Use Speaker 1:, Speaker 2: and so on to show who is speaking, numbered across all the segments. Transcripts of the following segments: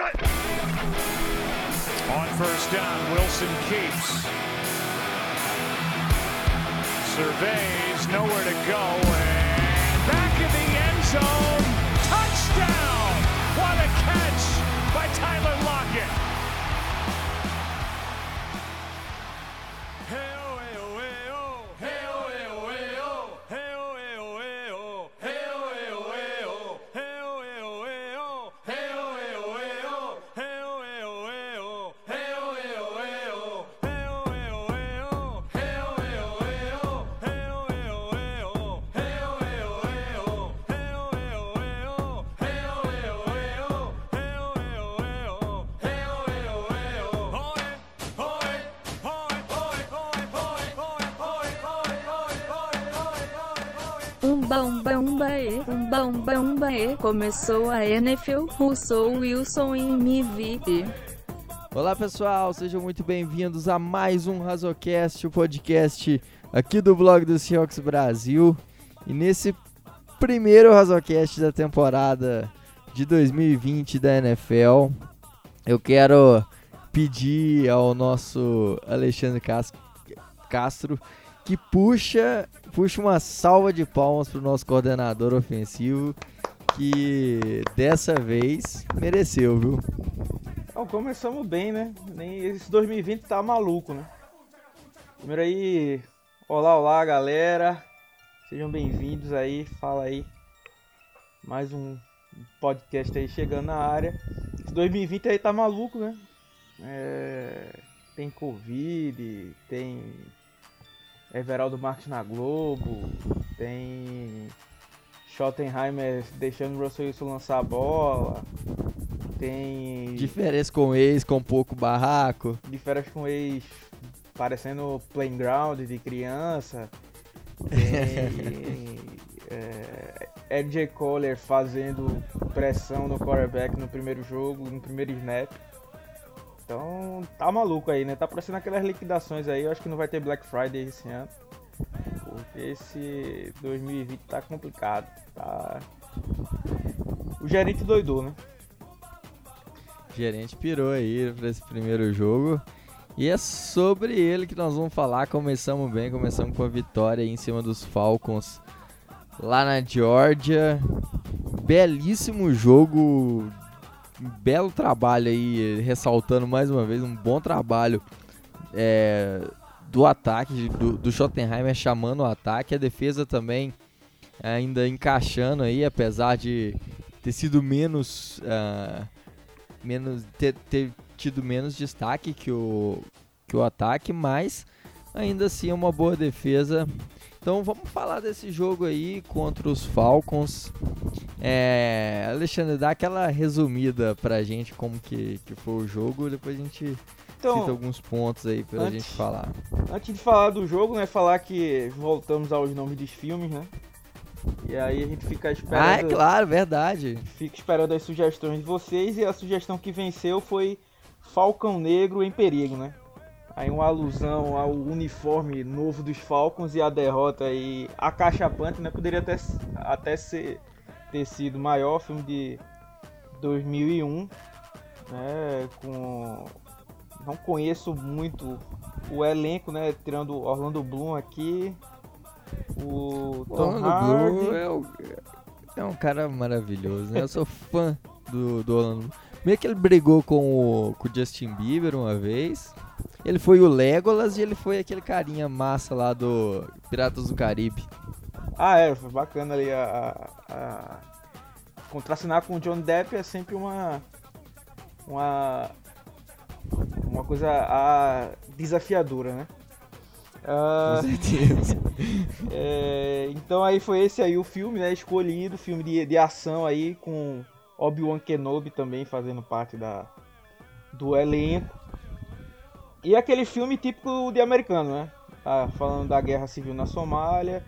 Speaker 1: On first down, Wilson keeps. Surveys, nowhere to go, and back in the end zone. Touchdown! What a catch by Tyler Lockett.
Speaker 2: Começou a NFL, Russell Wilson e MVP.
Speaker 3: Olá pessoal, sejam muito bem-vindos a mais um Razocast, o podcast aqui do blog do Seahawks Brasil. E nesse primeiro Razocast da temporada de 2020 da NFL, eu quero pedir ao nosso Alexandre Cas- Castro que puxa, puxa uma salva de palmas para o nosso coordenador ofensivo, que dessa vez mereceu, viu?
Speaker 4: Então, começamos bem, né? Nem esse 2020 tá maluco, né? Primeiro aí, olá, olá, galera. Sejam bem-vindos aí, fala aí. Mais um podcast aí chegando na área. Esse 2020 aí tá maluco, né? É, tem Covid, tem Everaldo Marques na Globo, tem Schottenheimer deixando o Russell Wilson lançar a bola, tem
Speaker 3: Diferença com ex, com pouco barraco.
Speaker 4: férias com ex parecendo playground de criança. Tem é, LJ Kohler fazendo pressão no quarterback no primeiro jogo, no primeiro snap. Então tá maluco aí, né? Tá parecendo aquelas liquidações aí. Eu acho que não vai ter Black Friday esse ano. Esse 2020 tá complicado. Tá. O gerente doidou, né?
Speaker 3: O gerente pirou aí pra esse primeiro jogo. E é sobre ele que nós vamos falar. Começamos bem, começamos com a vitória em cima dos Falcons lá na Georgia. Belíssimo jogo. Belo trabalho aí, ressaltando mais uma vez, um bom trabalho é, do ataque, do, do Schottenheimer chamando o ataque. A defesa também ainda encaixando aí, apesar de ter sido menos. ah, menos ter, ter tido menos destaque que o, que o ataque, mas ainda assim é uma boa defesa. Então vamos falar desse jogo aí contra os Falcons. É, Alexandre, dá aquela resumida pra gente como que, que foi o jogo, depois a gente
Speaker 4: Então,
Speaker 3: cita alguns pontos aí pra
Speaker 4: antes-
Speaker 3: gente falar.
Speaker 4: Antes de falar do jogo, né? Falar que voltamos aos nomes dos filmes, né? E aí a gente fica esperando.
Speaker 3: Ah, é claro, verdade.
Speaker 4: Fica esperando as sugestões de vocês e a sugestão que venceu foi Falcão Negro em Perigo, né? Aí uma alusão ao uniforme novo dos Falcons e a derrota aí acachapante, né? Poderia até, até ser, ter sido maior filme de 2001, né? Com não conheço muito o elenco, né? Tirando o Orlando Bloom aqui, o
Speaker 3: O
Speaker 4: Tom
Speaker 3: Orlando
Speaker 4: Hardy.
Speaker 3: Bloom é, o- é um cara maravilhoso, né? Eu sou fã do, do Orlando Bloom. Meio que ele brigou com o, com o Justin Bieber uma vez. Ele foi o Legolas e ele foi aquele carinha massa lá do Piratas do Caribe.
Speaker 4: Ah, é, foi bacana ali a, a, a- contracenar com o John Depp é sempre uma uma uma coisa a, desafiadora, né? Ah,
Speaker 3: Com certeza.
Speaker 4: é, então aí foi esse aí o filme, né? Escolhido, filme de, de ação aí com Obi-Wan Kenobi também fazendo parte da do elenco. E aquele filme típico de americano, né? Ah, falando da guerra civil na Somália,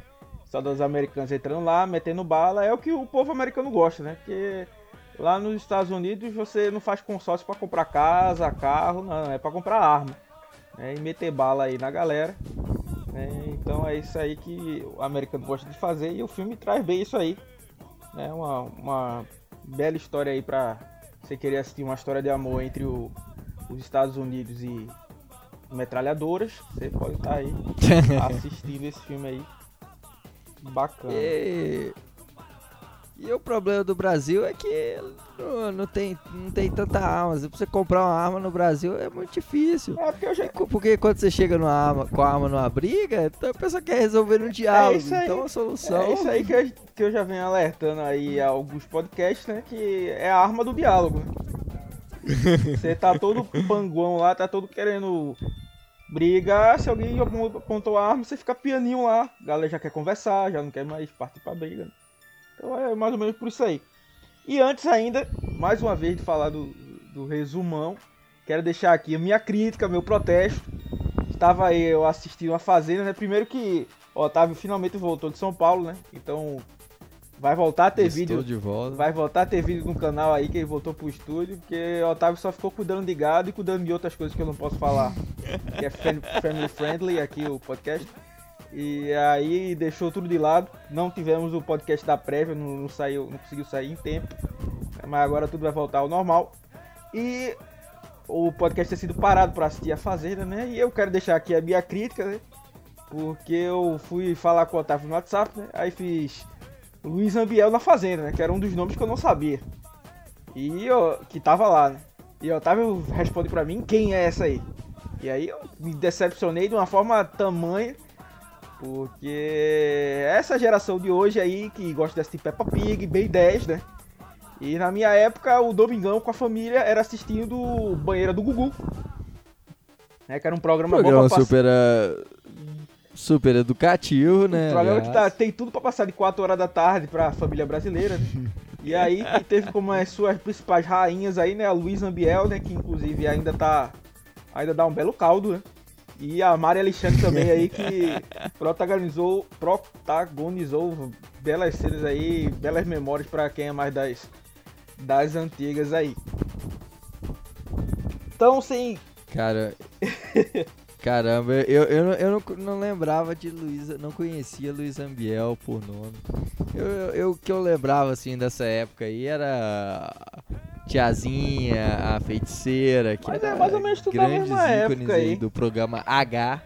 Speaker 4: soldados americanos entrando lá, metendo bala, é o que o povo americano gosta, né? Porque lá nos Estados Unidos você não faz consórcio para comprar casa, carro, não, é para comprar arma. né? E meter bala aí na galera. né? Então é isso aí que o americano gosta de fazer e o filme traz bem isso aí. né? Uma, uma bela história aí para você querer assistir uma história de amor entre o, os Estados Unidos e metralhadoras, você pode estar aí assistindo esse filme aí. Bacana.
Speaker 3: E... e o problema do Brasil é que não, não tem, não tem tanta arma. Se você comprar uma arma no Brasil é muito difícil.
Speaker 4: É porque já.
Speaker 3: Porque quando você chega numa arma, com a arma numa briga, então a pessoa quer resolver no diálogo.
Speaker 4: isso aí.
Speaker 3: então a solução.
Speaker 4: É isso aí que eu, que eu já venho alertando aí a alguns podcasts, né? Que é a arma do diálogo. Você tá todo panguão lá, tá todo querendo brigar. Se alguém apontou a arma, você fica pianinho lá. A galera já quer conversar, já não quer mais partir pra briga. né? Então é mais ou menos por isso aí. E antes ainda, mais uma vez de falar do, do resumão, quero deixar aqui a minha crítica, meu protesto. Estava aí eu assistindo a Fazenda, né? Primeiro que o Otávio finalmente voltou de São Paulo, né? Então vai voltar a ter
Speaker 3: Estou
Speaker 4: vídeo.
Speaker 3: de volta.
Speaker 4: Vai voltar a ter vídeo no canal aí que ele voltou pro estúdio, porque o Otávio só ficou cuidando de gado e cuidando de outras coisas que eu não posso falar. que é fam- family friendly aqui o podcast. E aí deixou tudo de lado. Não tivemos o podcast da prévia, não, não saiu, não conseguiu sair em tempo. Mas agora tudo vai voltar ao normal. E o podcast ter sido parado para assistir a Fazenda, né? E eu quero deixar aqui a minha crítica, né? Porque eu fui falar com o Otávio no WhatsApp, né? Aí fiz Luiz Ambiel na Fazenda, né? Que era um dos nomes que eu não sabia. E eu, que tava lá, né? E o Otávio responde pra mim quem é essa aí. E aí eu me decepcionei de uma forma tamanha. Porque essa geração de hoje aí que gosta de assistir Peppa Pig, bem 10, né? E na minha época, o Domingão com a família era assistindo Banheira do Gugu. Né, que era um programa,
Speaker 3: programa
Speaker 4: bom pra
Speaker 3: super, ah, super educativo, né?
Speaker 4: Um programa que tá, tem tudo pra passar de 4 horas da tarde pra família brasileira, né? E aí que teve como as suas principais rainhas aí, né? A Luísa Ambiel, né? Que inclusive ainda tá. Ainda dá um belo caldo, né? E a Mari Alexandre também aí, que protagonizou, protagonizou belas cenas aí, belas memórias pra quem é mais das, das antigas aí. Então, sem
Speaker 3: Cara. Caramba, eu, eu, não- eu não, não lembrava de Luísa, não conhecia Luísa Ambiel por nome. Eu, eu, eu- o que eu lembrava assim dessa época aí era Tiazinha, a feiticeira, que
Speaker 4: Mas é mais ou menos tudo
Speaker 3: grandes ícones
Speaker 4: aí.
Speaker 3: do programa H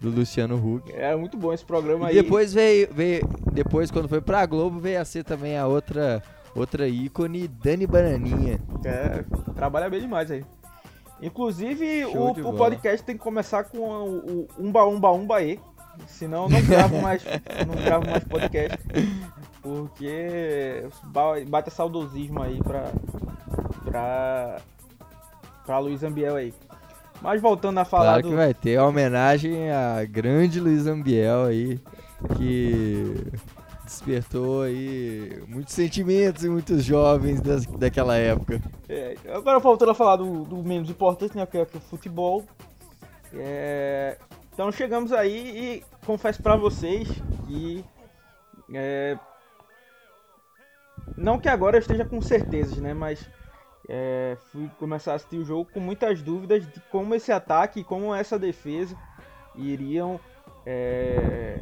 Speaker 3: do Luciano Huck.
Speaker 4: É muito bom esse programa
Speaker 3: E
Speaker 4: aí.
Speaker 3: depois veio, veio, depois quando foi pra Globo veio a ser também a outra outra ícone Dani Bananinha.
Speaker 4: É, trabalha bem demais aí. Inclusive,
Speaker 3: Show
Speaker 4: o, o podcast tem que começar com o, o Umba Umba Umba E. Senão não gravo mais, não gravo mais podcast. Porque ba- bate saudosismo aí pra. pra. pra Luiz Ambiel aí. Mas voltando a falar
Speaker 3: Claro
Speaker 4: do.
Speaker 3: que vai ter a homenagem à grande Luiz Ambiel aí, que despertou aí muitos sentimentos em muitos jovens das, daquela época.
Speaker 4: É, agora voltando a falar do, do menos importante, né, que é, que o futebol. É, então chegamos aí e confesso pra vocês que é, não que agora eu esteja com certezas, né, mas é, fui começar a assistir o jogo com muitas dúvidas de como esse ataque e como essa defesa iriam é,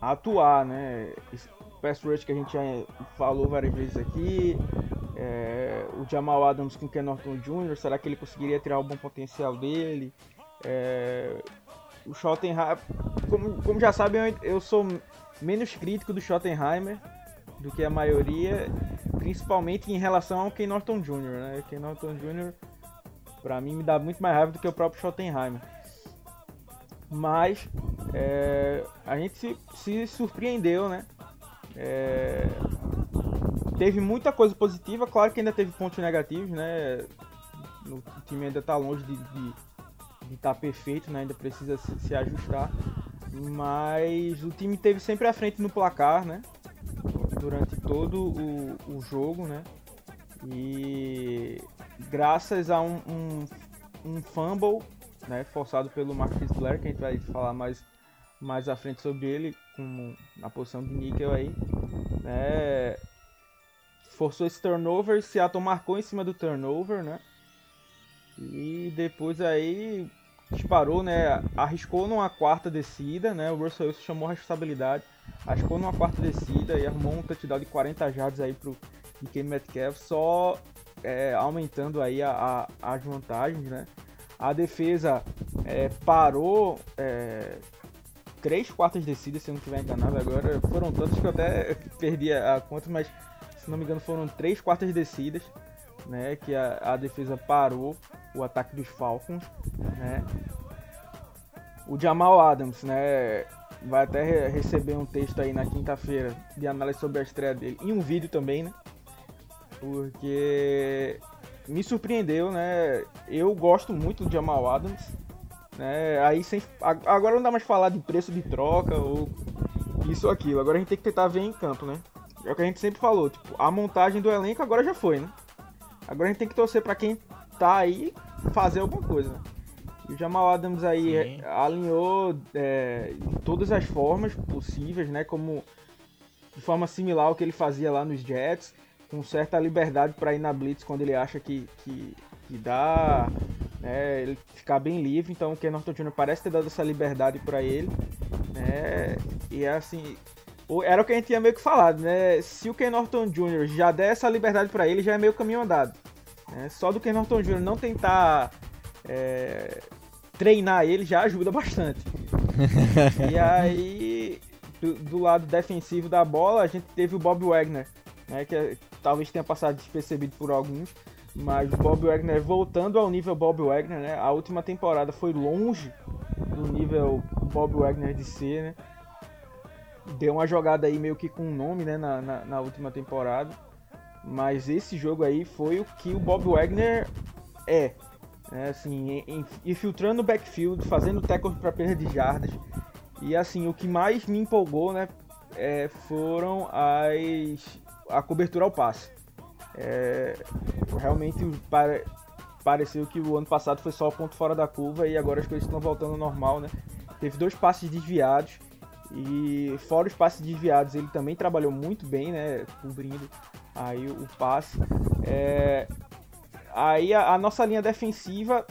Speaker 4: atuar, né? Esse pass rush que a gente já falou várias vezes aqui, é, o Jamal Adams com o Ken Norton Jr., será que ele conseguiria tirar o bom potencial dele? É, o Schottenheimer, como, como já sabem, eu, eu sou menos crítico do Schottenheimer do que a maioria, principalmente em relação ao Ken Norton Jr., né? Ken Norton Jr. pra mim me dá muito mais raiva do que o próprio Schottenheimer. Mas é, a gente se, se surpreendeu, né? É, teve muita coisa positiva, claro que ainda teve pontos negativos, né? O, time ainda tá longe de estar perfeito, né? Ainda precisa se, se ajustar. Mas o time teve sempre à frente no placar, né? Durante todo o, o jogo, né? E graças a um, um, um fumble né, forçado pelo Marcus Blair, que a gente vai falar mais, mais à frente sobre ele, com, na posição de níquel aí. Né, forçou esse turnover, Seattle marcou em cima do turnover, né? E depois aí disparou, né? Arriscou numa quarta descida, né? O Russell Wilson chamou a responsabilidade, arriscou numa quarta descida e arrumou um touchdown de 40 jardas aí pro DK Metcalf, só é, aumentando aí a, a, as vantagens, né? A defesa é, parou é, três quartas descidas, se eu não estiver enganado agora. Foram tantas que eu até perdi a conta, mas se não me engano foram três quartas descidas, né? Que a, a defesa parou o ataque dos Falcons, né? O Jamal Adams, né? Vai até receber um texto aí na quinta-feira de análise sobre a estreia dele e um vídeo também, né? Porque me surpreendeu, né? Eu gosto muito do Jamal Adams, né? Aí sem, agora não dá mais falar de preço de troca ou isso ou aquilo. Agora a gente tem que tentar ver em campo, né? É o que a gente sempre falou, tipo, a montagem do elenco agora já foi, né? Agora a gente tem que torcer para quem tá aí fazer alguma coisa. O Jamal Adams aí Sim. alinhou é, de todas as formas possíveis, né? Como de forma similar ao que ele fazia lá nos Jets, com certa liberdade para ir na blitz quando ele acha que, que, que dá, né? Ele ficar bem livre. Então o Ken Norton Jr. parece ter dado essa liberdade para ele, né? E é assim, era o que a gente tinha meio que falado, né? Se o Ken Norton Jr. já der essa liberdade para ele, já é meio caminho andado. Né? Só do Ken Norton Jr. não tentar é, treinar ele já ajuda bastante. e aí, do, do, lado defensivo da bola, a gente teve o Bob Wagner, né, que é, talvez tenha passado despercebido por alguns, mas o Bob Wagner voltando ao nível Bob Wagner, né, a última temporada foi longe do nível Bob Wagner de ser, né, deu uma jogada aí meio que com nome né, na, na, na última temporada, mas esse jogo aí foi o que o Bob Wagner é, né, assim, infiltrando o backfield, fazendo tackle para perda de jardas. E assim, o que mais me empolgou, né, é, foram as a cobertura ao passe. É, realmente pare, pareceu que o ano passado foi só o ponto fora da curva e agora as coisas estão voltando ao normal, né? Teve dois passes desviados e fora os passes desviados ele também trabalhou muito bem, né? Cobrindo aí o passe. É, Aí a, a nossa linha defensiva,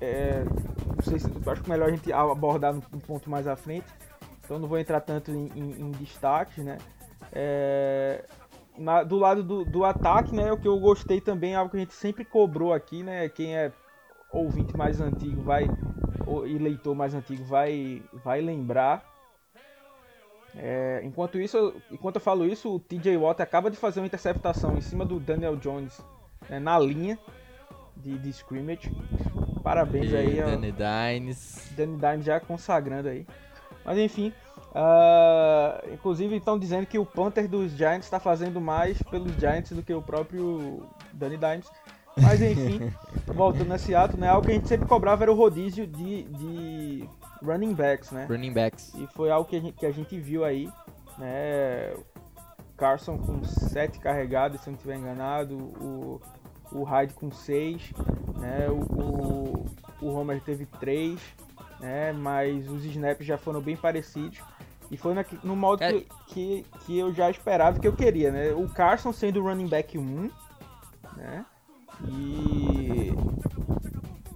Speaker 4: é, não sei se acho melhor a gente abordar um ponto mais à frente, então não vou entrar tanto em, em, em né? É, na, do lado do, do, ataque, né, o que eu gostei também, algo que a gente sempre cobrou aqui, né? Quem é ouvinte mais antigo vai e leitor mais antigo vai vai lembrar. É, enquanto isso, enquanto eu falo isso, o TJ Watt acaba de fazer uma interceptação em cima do Daniel Jones né, na linha de, de scrimmage. Parabéns
Speaker 3: e
Speaker 4: aí
Speaker 3: Danny Dines.
Speaker 4: Danny Dines já consagrando aí. Mas enfim, uh, inclusive estão dizendo que o Panther dos Giants está fazendo mais pelos Giants do que o próprio Danny Dimes. Mas enfim, voltando nesse ato, né? Algo que a gente sempre cobrava era o rodízio de, de running backs, né?
Speaker 3: Running backs.
Speaker 4: E foi algo que a gente, que a gente viu aí, né? Carson com 7 carregados, se eu não estiver enganado. O, o Hyde com 6, né? O, o, o Homer teve 3, né? Mas os snaps já foram bem parecidos. E foi na, no modo é. que, que, que, eu já esperava que eu queria, né? O Carson sendo o running back 1, né? E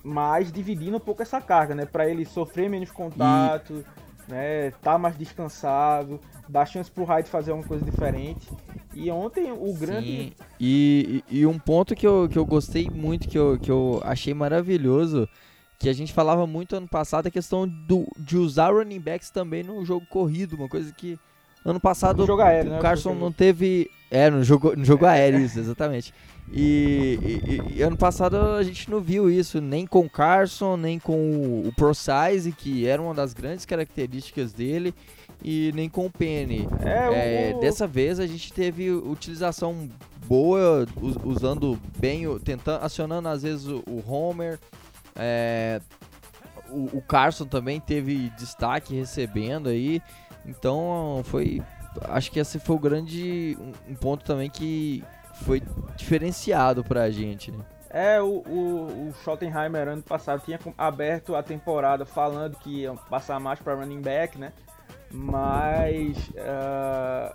Speaker 4: mas dividindo um pouco essa carga, né? Para ele sofrer menos contato, e... né? Tá mais descansado, dar chance pro Hyde fazer uma coisa diferente. E ontem o grande. Sim.
Speaker 3: E, e, e, um ponto que eu, que eu gostei muito, que eu, que eu achei maravilhoso, que a gente falava muito ano passado, é a questão do, de usar running backs também no jogo corrido, uma coisa que ano passado
Speaker 4: no jogo aéreo,
Speaker 3: o
Speaker 4: né?
Speaker 3: Carson não teve. É, no jogo, no jogo aéreo, isso, exatamente. E, e, e, ano passado a gente não viu isso, nem com o Carson, nem com o, o Pro Size, que era uma das grandes características dele e nem com o Penny. É, é, o... Dessa vez a gente teve utilização boa, usando bem, tentando, acionando às vezes o, Homer. É, o, o, Carson também teve destaque recebendo aí. Então foi. Acho que esse foi o grande. Um, ponto também que foi diferenciado pra gente, né?
Speaker 4: É, o, o, o Schottenheimer ano passado tinha aberto a temporada falando que ia passar mais para running back, né? Mas uh,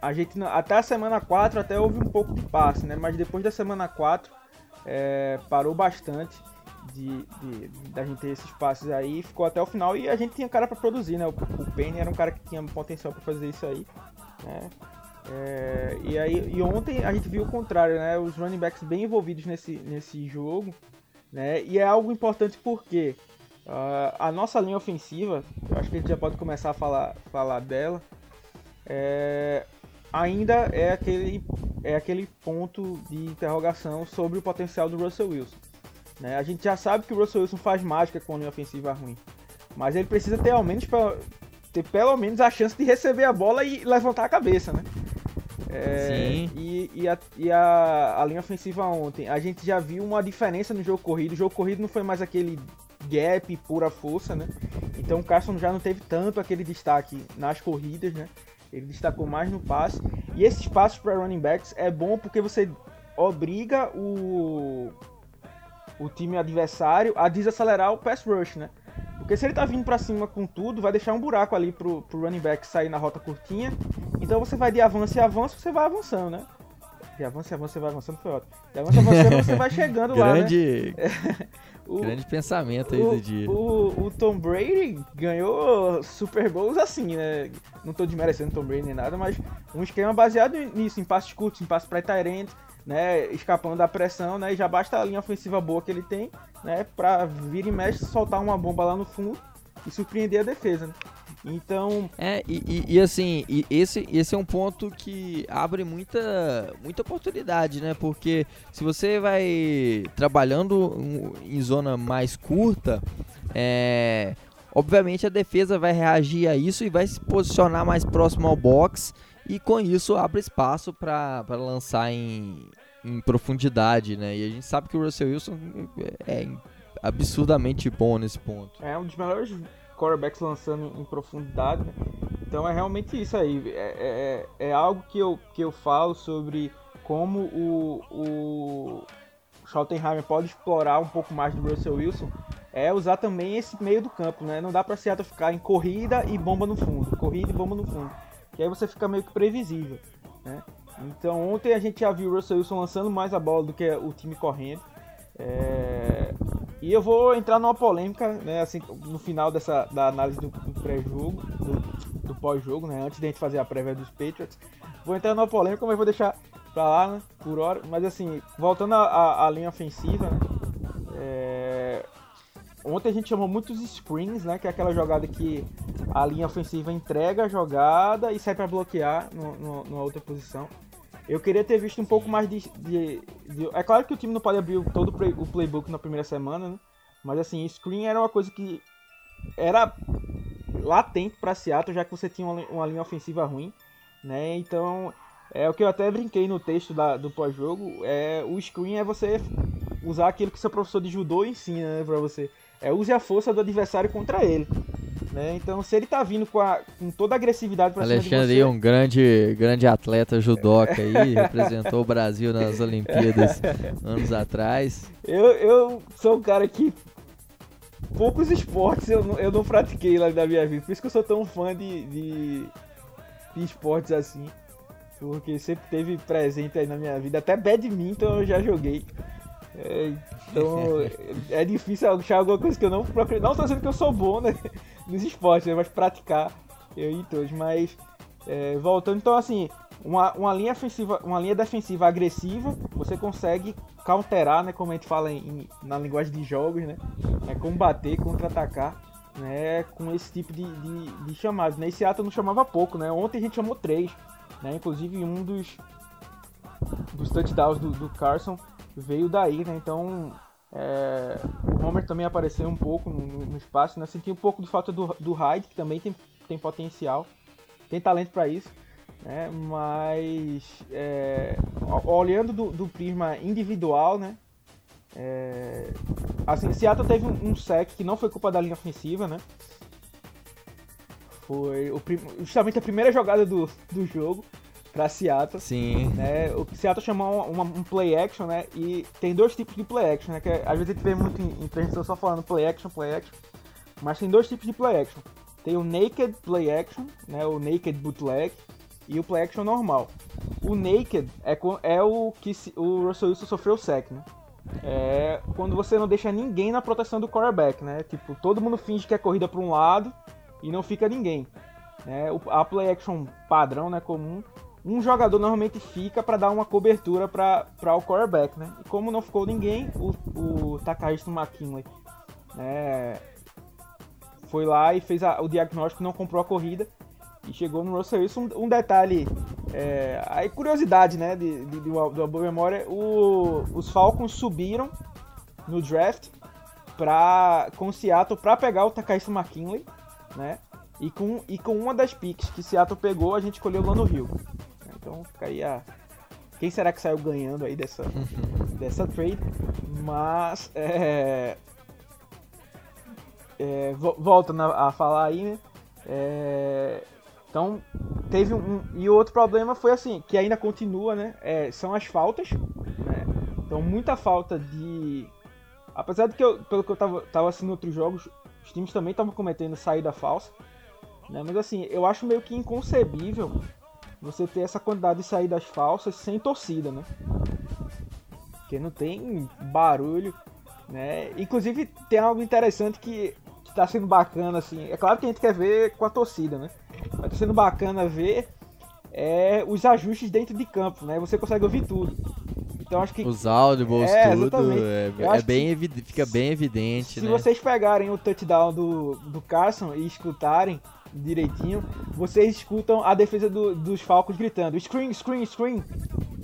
Speaker 4: a gente até a semana 4 até houve um pouco de passe, né? Mas depois da semana 4 é, parou bastante de, de, da gente ter esses passes aí, ficou até o final e a gente tinha cara para produzir, né? O, o Penny era um cara que tinha potencial para fazer isso aí, né? É, e, aí, e ontem a gente viu o contrário, né? Os running backs bem envolvidos nesse, nesse jogo. Né? E é algo importante porque uh, a nossa linha ofensiva, eu acho que a gente já pode começar a falar, falar dela, é, ainda é aquele, é aquele ponto de interrogação sobre o potencial do Russell Wilson. Né? A gente já sabe que o Russell Wilson faz mágica com a linha ofensiva ruim, mas ele precisa ter ao menos ter pelo menos a chance de receber a bola e levantar a cabeça, né? É, Sim. E, e, a, e a, a, linha ofensiva ontem, a gente já viu uma diferença no jogo corrido. O jogo corrido não foi mais aquele gap pura força, né? Então o Carson já não teve tanto aquele destaque nas corridas, né? Ele destacou mais no passe. E esses passos para running backs é bom porque você obriga o, o time adversário a desacelerar o pass rush, né? Porque se ele tá vindo para cima com tudo, vai deixar um buraco ali pro, pro running back sair na rota curtinha. Então você vai de avanço e avanço, você vai avançando, né? De avanço e avanço, você vai avançando, foi ótimo. De avanço e avanço, você vai chegando
Speaker 3: Grande...
Speaker 4: lá, né?
Speaker 3: O, Grande pensamento aí
Speaker 4: o,
Speaker 3: do dia.
Speaker 4: O, o, Tom Brady ganhou Super Bowls assim, né? Não tô desmerecendo Tom Brady nem nada, mas um esquema baseado nisso, em passes curtos, em passes para Tyrant, né? Escapando da pressão, né? E já basta a linha ofensiva boa que ele tem, né? Pra vir e mexe, soltar uma bomba lá no fundo e surpreender a defesa, né? Então.
Speaker 3: É, e, e, e, assim, e esse, esse é um ponto que abre muita, muita oportunidade, né? Porque se você vai trabalhando em zona mais curta, é, obviamente a defesa vai reagir a isso e vai se posicionar mais próximo ao box. E com isso abre espaço para lançar em, em profundidade, né? E a gente sabe que o Russell Wilson é absurdamente bom nesse ponto.
Speaker 4: É um dos melhores quarterbacks lançando em profundidade. Né? Então é realmente isso aí. É, é, é, algo que eu, que eu falo sobre como o, o Schottenheimer pode explorar um pouco mais do Russell Wilson. É usar também esse meio do campo, né? Não dá pra Seattle ficar em corrida e bomba no fundo. Corrida e bomba no fundo. Que aí você fica meio que previsível, né? Então ontem a gente já viu o Russell Wilson lançando mais a bola do que o time correndo. É... E eu vou entrar numa polêmica, né, assim, no final dessa da análise do, pré-jogo, do, do pós-jogo, né, antes de a gente fazer a prévia dos Patriots. Vou entrar numa polêmica, mas vou deixar pra lá, né, por hora. Mas assim, voltando à linha ofensiva, né, é... ontem a gente chamou muitos screens, né, que é aquela jogada que a linha ofensiva entrega a jogada e sai para bloquear no, no, numa outra posição. Eu queria ter visto um pouco mais de, de, de, É claro que o time não pode abrir todo o, play, o playbook na primeira semana, né? Mas assim, screen era uma coisa que era latente para Seattle, já que você tinha uma, uma, linha ofensiva ruim, né? Então, é o que eu até brinquei no texto da, do pós-jogo, é o screen é você usar aquilo que seu professor de judô ensina, né, para você. É use a força do adversário contra ele. Né? Então, se ele tá vindo com, a, com toda a agressividade pra
Speaker 3: Alexandre
Speaker 4: cima de você...
Speaker 3: é um grande, grande atleta judoca aí, representou o Brasil nas Olimpíadas anos atrás.
Speaker 4: Eu, eu sou um cara que poucos esportes eu não, eu não pratiquei lá na minha vida, por isso que eu sou tão fã de, de, de esportes assim, porque sempre teve presente aí na minha vida, até badminton eu já joguei. Então é difícil achar alguma coisa que eu não procurei. Não tô dizendo que eu sou bom né, nos esportes, né, mas praticar eu e todos. Mas é, voltando, então assim, uma, uma linha ofensiva, uma linha defensiva agressiva, você consegue counterar, né, como a gente fala em, na linguagem de jogos, né, é combater, contra-atacar, né, com esse tipo de, de, de chamadas. Né? E Seattle não chamava pouco, né? Ontem a gente chamou três, né? Inclusive um dos dos touchdowns do, do Carson veio daí, né? Então é, o Homer também apareceu um pouco no, no, espaço, né? Senti um pouco de falta do, do Hyde, que também tem, tem potencial, tem talento para isso, né? Mas é, olhando do, do, prisma individual, né? É, assim, Seattle teve um, um sec que não foi culpa da linha ofensiva, né? Foi o, justamente a primeira jogada do, do jogo pra Seattle.
Speaker 3: Sim.
Speaker 4: Né? O Seattle chamou uma, um play action, né? E tem dois tipos de play action, né? Que às vezes a gente vê muito em, em transmissão só falando play action, play action. Mas tem dois tipos de play action. Tem o naked play action, né? O naked bootleg e o play action normal. O naked é, é o que o Russell Wilson sofreu sec, né? É quando você não deixa ninguém na proteção do quarterback, né? Tipo, todo mundo finge que é corrida para um lado e não fica ninguém. Né? A play action padrão, né, comum, um jogador normalmente fica para dar uma cobertura para o quarterback, né? E como não ficou ninguém, o, o Takahito McKinley né, foi lá e fez a, o diagnóstico, não comprou a corrida e chegou no Russell Wilson. Um, um detalhe, é, aí curiosidade, né, de, de, de, uma, de uma boa memória, o, os Falcons subiram no draft pra, com Seattle para pegar o Takahito McKinley, né? E com, e com uma das picks que Seattle pegou, a gente escolheu o Lano Hill. Então fica aí a. Quem será que saiu ganhando aí dessa, dessa trade? Mas. É, é, volta a falar aí, né? É, então, teve um. E o outro problema foi assim, que ainda continua, né? É, são as faltas. Né? Então, muita falta de. Apesar de que, eu, pelo que eu tava, tava assistindo outros jogos, os times também estavam cometendo saída falsa. Né? Mas assim, eu acho meio que inconcebível você ter essa quantidade de saídas falsas sem torcida, né? Porque não tem barulho, né? Inclusive tem algo interessante que, que tá sendo bacana, assim. É claro que a gente quer ver com a torcida, né? Mas tá sendo bacana ver é, os ajustes dentro de campo, né? Você consegue ouvir tudo. Então acho que.
Speaker 3: Os audibles, é, tudo. É, é bem fica bem evidente,
Speaker 4: se
Speaker 3: né?
Speaker 4: Vocês pegarem o touchdown do, do Carson e escutarem, direitinho, vocês escutam a defesa do, dos Falcons gritando screen, screen, screen.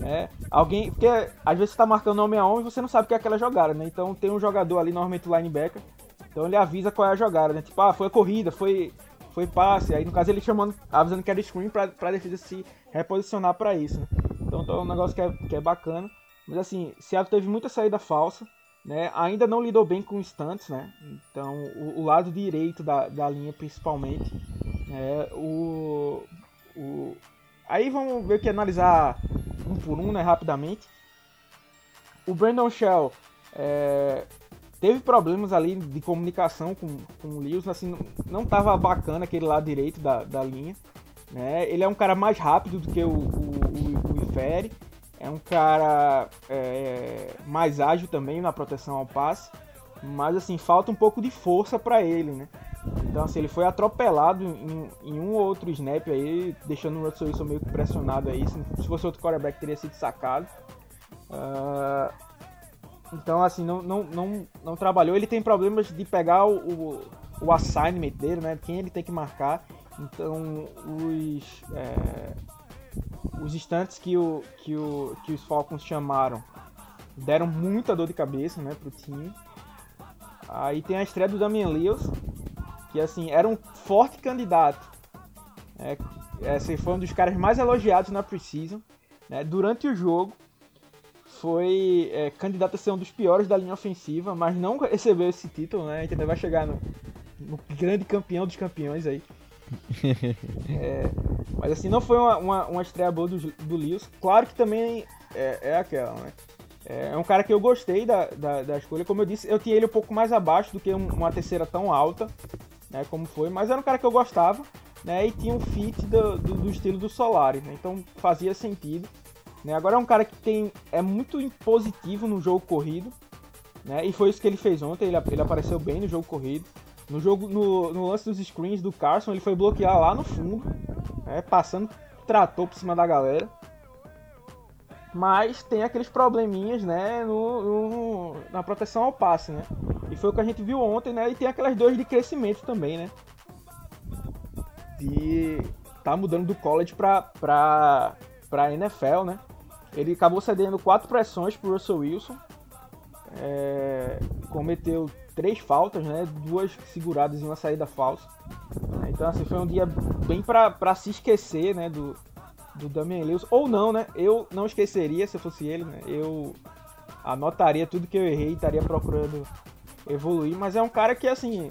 Speaker 4: É, alguém, porque às vezes você tá marcando homem a homem e você não sabe o que é aquela jogada, né? Então tem um jogador ali, normalmente o linebacker, então ele avisa qual é a jogada, né? Tipo, ah, foi a corrida, foi, foi passe. Aí no caso ele chamando, avisando que era screen pra, pra defesa se reposicionar para isso, né? Então, então é um negócio que é, que é bacana. Mas assim, Seattle teve muita saída falsa. Né, ainda não lidou bem com instantes, né? Então o, o, lado direito da, da linha principalmente é, o, o, aí vamos ver que analisar um por um, né, rapidamente. O Brandon Shell é, teve problemas ali de comunicação com, com o Lewis, assim, não estava bacana aquele lado direito da, da linha. Né? Ele é um cara mais rápido do que o, o, o, o é um cara é, mais ágil também na proteção ao passe, mas assim, falta um pouco de força para ele, né? Então, assim, ele foi atropelado em, em um ou outro snap aí, deixando o Russell Wilson meio que pressionado aí. Se, se fosse outro quarterback, teria sido sacado. Uh, então, assim, não, não, não, não trabalhou. Ele tem problemas de pegar o, o, o assignment dele, né? Quem ele tem que marcar. Então, os, é, os instantes que, o, que, o, que os Falcons chamaram deram muita dor de cabeça, né, pro time. Aí tem a estreia do Damian Lewis, que assim, era um forte candidato. É, esse foi um dos caras mais elogiados na Precision. Né? Durante o jogo, foi é, candidato a ser um dos piores da linha ofensiva, mas não recebeu esse título, né? A gente ainda vai chegar no, no grande campeão dos campeões aí. é, mas assim, não foi uma, uma, uma estreia boa do, do Lewis. Claro que também é, é aquela, né? É, é um cara que eu gostei da, da, da, escolha. Como eu disse, eu tinha ele um pouco mais abaixo do que uma terceira tão alta né, como foi, mas era um cara que eu gostava, né, e tinha um fit do, do, do estilo do Solari, né, então fazia sentido. Né, agora é um cara que tem é muito impositivo no jogo corrido, né, e foi isso que ele fez ontem, ele, ele apareceu bem no jogo corrido. No jogo, no, no lance dos screens do Carson, ele foi bloquear lá no fundo, né, passando tratou por cima da galera. Mas tem aqueles probleminhas, né, no, no, na proteção ao passe, né? E foi o que a gente viu ontem, né? E tem aquelas duas de crescimento também, né? De tá mudando do college pra, pra, pra NFL, né? Ele acabou cedendo quatro pressões pro Russell Wilson. É, cometeu três faltas, né? Duas seguradas e uma saída falsa. Então, assim, foi um dia bem pra, pra se esquecer, né? Do, do Damian Lewis, ou não, né? Eu não esqueceria se eu fosse ele, né? Eu anotaria tudo que eu errei e estaria procurando evoluir, mas é um cara que, assim,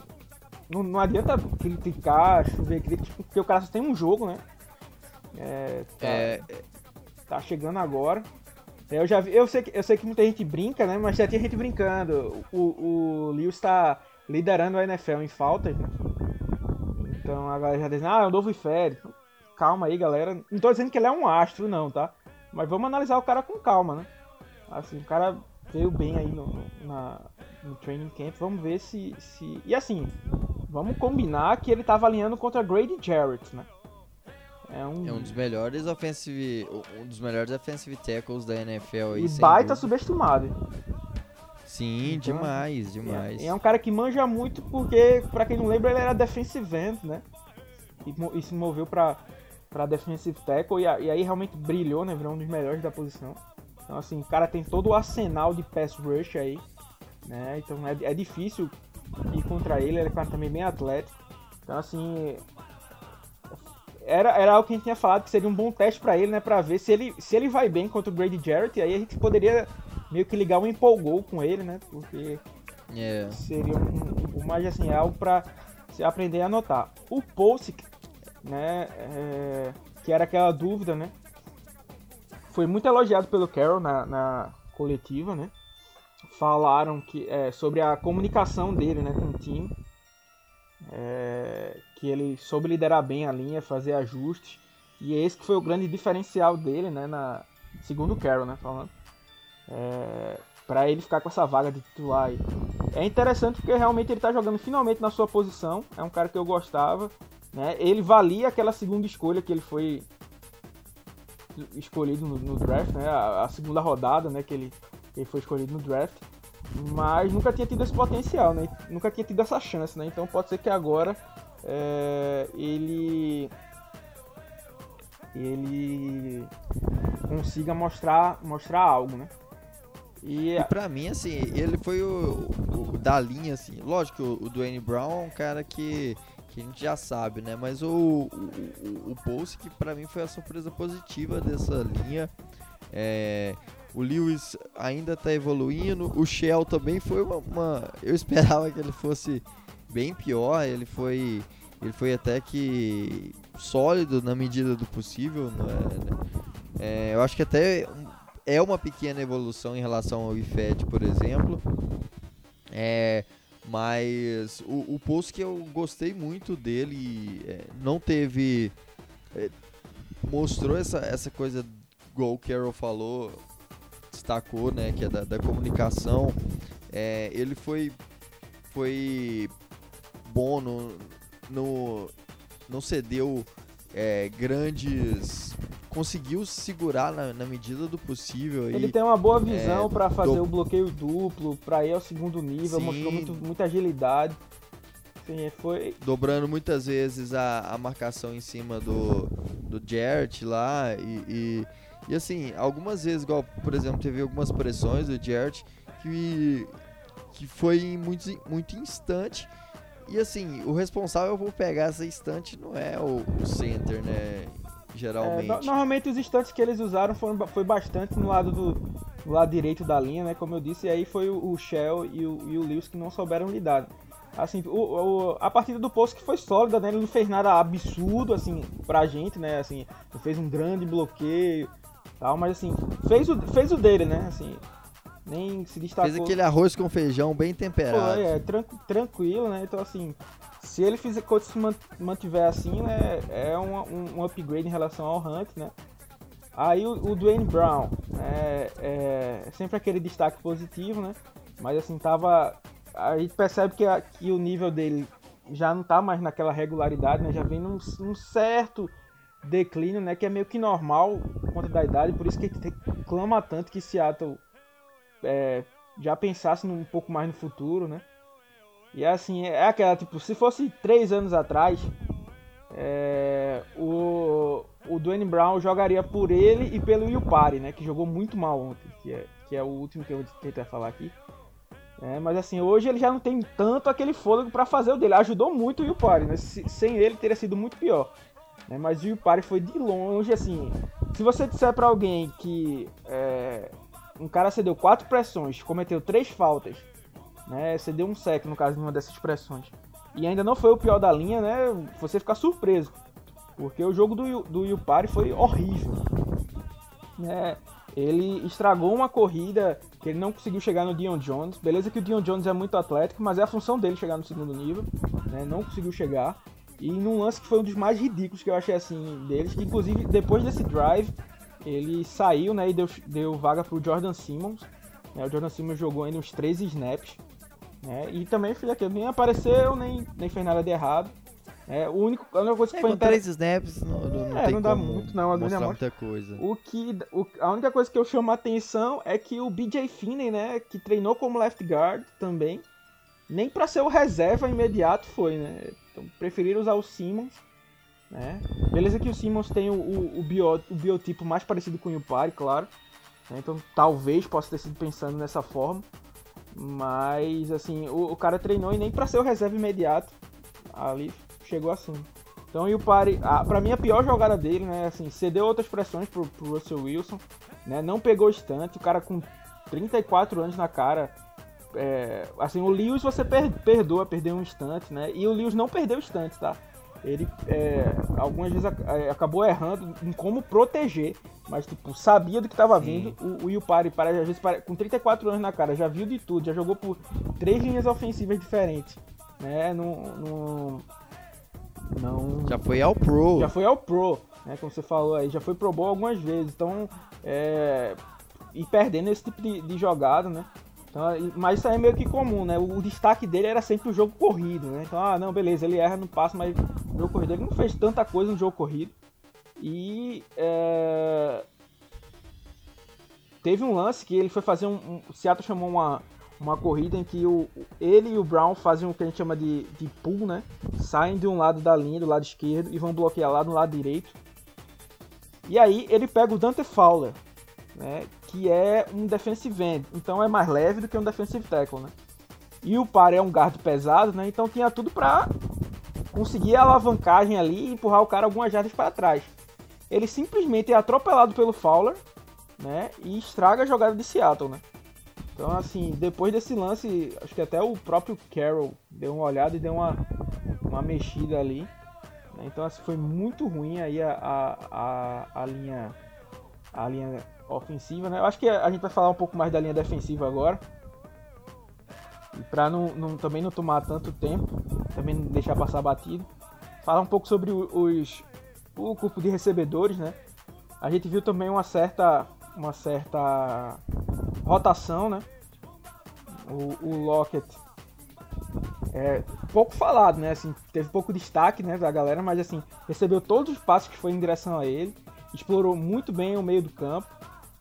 Speaker 4: não, não adianta criticar, chover crítica, porque o cara só tem um jogo, né? É, tá, é... tá chegando agora. Eu já vi, eu sei, que, eu sei que muita gente brinca, né? Mas já tinha gente brincando. O, o Lewis está liderando a NFL em faltas, né? Então a galera já diz, ah, é o novo Ifere calma aí, galera. Não tô dizendo que ele é um astro, não, tá? Mas vamos analisar o cara com calma, né? Assim, o cara veio bem aí no, na, no training camp. Vamos ver se, se. E assim, vamos combinar que ele tava alinhando contra Grady Jarrett, né? É um,
Speaker 3: É um dos melhores offensive, um dos melhores offensive tackles da NFL aí,
Speaker 4: e baita
Speaker 3: dúvida.
Speaker 4: subestimado.
Speaker 3: Sim,
Speaker 4: Então,
Speaker 3: demais, demais.
Speaker 4: É, é um cara que manja muito porque, pra quem não lembra, ele era defensive end, né? E, e se moveu pra, pra defensive tackle e, a- e aí realmente brilhou, né? Virou um dos melhores da posição. Então, assim, o cara tem todo o arsenal de pass rush aí, né? Então é, é difícil ir contra ele, ele é um cara também bem atlético. Então, assim, era, era algo que a gente tinha falado que seria um bom teste pra ele, né? Pra ver se ele, se ele vai bem contra o Grady Jarrett, aí a gente poderia meio que ligar um empolgou com ele, né? Porque
Speaker 3: É.
Speaker 4: seria um, um, mas assim, é algo pra se aprender a anotar. O Pulsic, né, é, que era aquela dúvida, né, foi muito elogiado pelo Carroll na, na coletiva, né, falaram que, é, sobre a comunicação dele, né, com o time, é, que ele soube liderar bem a linha, fazer ajustes, e esse que foi o grande diferencial dele, né, na, segundo o Carroll, né, falando, é, para ele ficar com essa vaga de titular aí. É interessante porque realmente ele tá jogando finalmente na sua posição. É um cara que eu gostava. Né? Ele valia aquela segunda escolha que ele foi escolhido no, no draft, né? A, a segunda rodada, né? Que ele, ele foi escolhido no draft. Mas nunca tinha tido esse potencial, né? Nunca tinha tido essa chance, né? Então pode ser que agora é, ele ele consiga mostrar mostrar algo, né? E
Speaker 3: E pra mim, assim, ele foi o, o- o da linha, assim. Lógico que o, o Dwayne Brown é um cara que, que a gente já sabe, né? Mas o, o, o, o Pulse, que pra mim foi a surpresa positiva dessa linha. É, o Lewis ainda tá evoluindo. O Shell também foi uma, uma- Eu esperava que ele fosse bem pior. Ele foi. Ele foi até que sólido na medida do possível. É, né? É, eu acho que até é uma pequena evolução em relação ao IFED, por exemplo. É, mas o, o post que eu gostei muito dele é, não teve. é, mostrou essa, essa coisa, igual o Carroll falou, destacou, né? Que é da, da comunicação. É, ele foi, foi bom no. no não cedeu é, grandes. Conseguiu segurar na, na medida do possível.
Speaker 4: Ele
Speaker 3: e-
Speaker 4: tem uma boa visão
Speaker 3: é,
Speaker 4: pra fazer
Speaker 3: do-
Speaker 4: o bloqueio duplo, pra ir ao segundo nível,
Speaker 3: Sim.
Speaker 4: mostrou muito, muita agilidade. Sim, foi.
Speaker 3: dobrando muitas vezes a, a marcação em cima do, do Jarrett lá e, e, e, assim, algumas vezes, igual, por exemplo, teve algumas pressões do Jarrett que, que foi em muito, muito instante e assim, o responsável por pegar essa instante não é o, o center, né,
Speaker 4: é,
Speaker 3: geralmente.
Speaker 4: no- normalmente os instantes que eles usaram foram, foi bastante no lado do no lado direito da linha, né? Como eu disse, e aí foi o, Shell e o, e o Lewis que não souberam lidar. Assim, o, o- a partida do Poço que foi sólida, né? Ele não fez nada absurdo, assim, pra gente, né? Assim, fez um grande bloqueio tal, mas assim, fez o, fez o dele, né? Assim, nem se destacou.
Speaker 3: Fez aquele arroz com feijão bem temperado.
Speaker 4: Foi, é tran- tranquilo, né? Então, assim, se ele fizer, se man- mantiver assim, né, é um, um, um upgrade em relação ao Hunt, né? Aí o, o Dwayne Brown, né, é, é sempre aquele destaque positivo, né? Mas assim, tava. A gente percebe que, a- que o nível dele já não tá mais naquela regularidade, né? Já vem num, num certo declínio, né? Que é meio que normal por conta da idade, por isso que clama tanto que Seattle é, já pensasse um pouco mais no futuro, né? E assim, é aquela, tipo, se fosse três anos atrás, é, o, o Dwayne Brown jogaria por ele e pelo Yupari, né? Que jogou muito mal ontem, que é, que é o último que eu tentar falar aqui. É, mas assim, hoje ele já não tem tanto aquele fôlego pra fazer o dele. Ajudou muito o Yupari, né? Se- sem ele teria sido muito pior. Né? Mas o Yupari foi de longe, assim. Se você disser pra alguém que é, um cara cedeu quatro pressões, cometeu três faltas, né? Cedeu um sec no caso de uma dessas pressões. E ainda não foi o pior da linha, né? Você fica surpreso. Porque o jogo do, do Yupari foi horrível. Né? Ele estragou uma corrida que ele não conseguiu chegar no Dion Jones. Beleza que o Dion Jones é muito atlético, mas é a função dele chegar no segundo nível. Né? Não conseguiu chegar. E num lance que foi um dos mais ridículos que eu achei assim deles, que inclusive depois desse drive ele saiu né, e deu, deu vaga pro Jordan Simmons. né? O Jordan Simmons jogou ainda uns 13 snaps. né? E também fez aquilo, nem apareceu, nem, nem fez nada de errado. É, o único, a única coisa que
Speaker 3: É,
Speaker 4: foi inter-
Speaker 3: três snaps não, não,
Speaker 4: É, não dá muito, não, a
Speaker 3: mostrar muita coisa.
Speaker 4: O que, o- a única coisa que eu chamo a atenção é que o BJ Finney, né, que treinou como left guard também, nem pra ser o reserva imediato foi, né? Então preferiram usar o Simmons, né? Beleza que o Simmons tem o, o, o, bio- o biotipo mais parecido com o Yupari, claro. né? Então talvez possa ter sido pensando nessa forma. Mas assim, o, o cara treinou e nem pra ser o reserva imediato ali chegou assim. Então o Yupari, a, pra mim a pior jogada dele, né, assim, cedeu outras pressões pro, pro Russell Wilson, né, não pegou estante, o cara com 34 anos na cara, é, assim, o Lewis você per, perdoa perder um instante, né, e o Lewis não perdeu instante, tá? Ele é, algumas vezes é, acabou errando em como proteger, mas tipo, sabia do que tava
Speaker 3: Sim.
Speaker 4: vindo. O, o Yupari, para, às vezes, para- com 34 anos na cara, já viu de tudo, já jogou por três linhas ofensivas diferentes, né? Não, não, não,
Speaker 3: Já foi ao Pro.
Speaker 4: já foi ao Pro, né? Como você falou aí, já foi Pro Bowl algumas vezes. Então, é, e perdendo esse tipo de, de jogada, né? Então, mas isso aí é meio que comum, né? O, destaque dele era sempre o jogo corrido, né? Então, ah, não, beleza, ele erra no passe, mas o jogo corrido ele não fez tanta coisa no jogo corrido. E é, teve um lance que ele foi fazer um, um o Seattle chamou uma uma corrida em que o, ele e o Brown fazem o que a gente chama de, de pull, né? Saem de um lado da linha, do lado esquerdo, e vão bloquear lá do lado direito. E aí ele pega o Dante Fowler, né? Que é um defensive end, então é mais leve do que um defensive tackle, né? E o par é um guard pesado, né? Então tinha tudo pra conseguir a alavancagem ali e empurrar o cara algumas jardas para trás. Ele simplesmente é atropelado pelo Fowler, né? E estraga a jogada de Seattle, né? Então, assim, depois desse lance, acho que até o próprio Carroll deu uma olhada e deu uma, uma mexida ali. né? Então, assim, foi muito ruim aí a, a, a, a linha a linha ofensiva, né? Eu acho que a gente vai falar um pouco mais da linha defensiva agora. E pra não, não- também não tomar tanto tempo, também não deixar passar batido. Falar um pouco sobre os, o grupo de recebedores, né? A gente viu também uma certa, uma certa rotação, né? O, o Lockett é pouco falado, né? Assim, teve pouco destaque, né, da galera, mas assim, recebeu todos os passos que foi em direção a ele, explorou muito bem o meio do campo,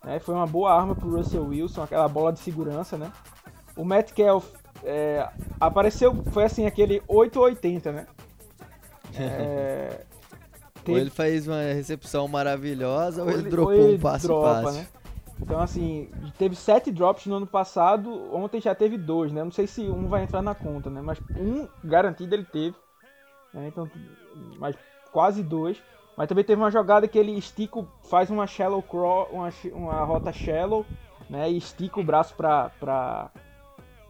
Speaker 4: né? Foi uma boa arma pro Russell Wilson, aquela bola de segurança, né? O Metcalf é, apareceu, foi assim, aquele 880, né? É,
Speaker 3: Ou
Speaker 4: teve-
Speaker 3: ele faz uma recepção maravilhosa, ou,
Speaker 4: ou
Speaker 3: ele
Speaker 4: ele-
Speaker 3: dropou
Speaker 4: ou ele
Speaker 3: um passe
Speaker 4: dropa,
Speaker 3: fácil.
Speaker 4: né? Então, assim, teve sete drops no ano passado, ontem já teve dois, né? Não sei se um vai entrar na conta, né? Mas um garantido ele teve. né? Então, mas quase dois. Mas também teve uma jogada que ele estica, faz uma shallow crawl, uma, uma rota shallow, né? E estica o braço pra, pra,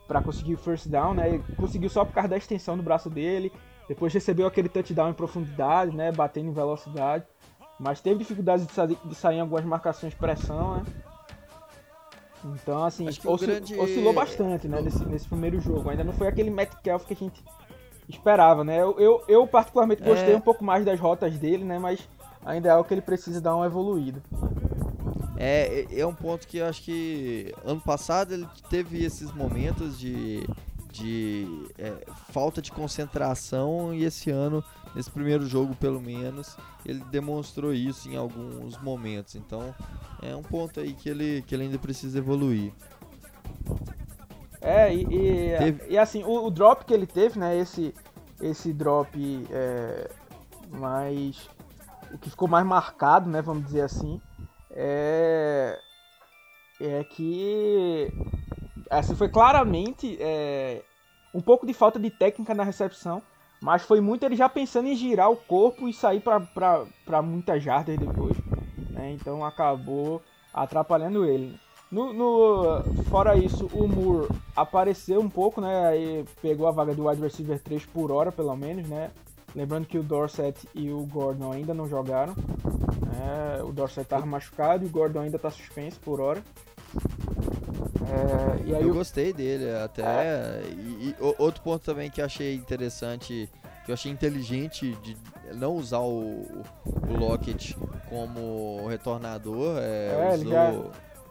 Speaker 4: pra conseguir o first down, né? E conseguiu só por causa da extensão do braço dele. Depois recebeu aquele touchdown em profundidade, né? Batendo em velocidade. Mas teve dificuldade de, sa- de sair em algumas marcações de pressão, né? Então, assim, oscil-
Speaker 3: grande-
Speaker 4: oscilou bastante, né? Nesse, nesse primeiro jogo. Ainda não foi aquele Metcalf que a gente esperava, né? Eu, eu, eu particularmente gostei
Speaker 3: É.
Speaker 4: um pouco mais das rotas dele, né? Mas ainda é algo que ele precisa dar uma evoluída.
Speaker 3: É, é é um ponto que eu acho que ano passado ele teve esses momentos de, de é, falta de concentração e esse ano, nesse primeiro jogo pelo menos, ele demonstrou isso em alguns momentos. Então é um ponto aí que ele, que ele ainda precisa evoluir.
Speaker 4: É, e, e,
Speaker 3: Teve-
Speaker 4: e assim, o, o drop que ele teve, né? Esse, esse drop é, mais. O que ficou mais marcado, né? Vamos dizer assim. É. É que. Assim, foi claramente é, um pouco de falta de técnica na recepção. Mas foi muito ele já pensando em girar o corpo e sair para muitas jardas depois. né? Então acabou atrapalhando ele. No, no- fora isso, o Moore apareceu um pouco, né? Aí pegou a vaga do wide receiver 3 por hora, pelo menos, né? Lembrando que o Dorset e o Gordon ainda não jogaram. né? o Dorset estava machucado e o Gordon ainda está suspenso por hora. É, e
Speaker 3: Eu
Speaker 4: o-
Speaker 3: gostei dele até. E, e o- outro ponto também que eu achei interessante, que eu achei inteligente de não usar o, o Lockett como retornador, é,
Speaker 4: É,
Speaker 3: usou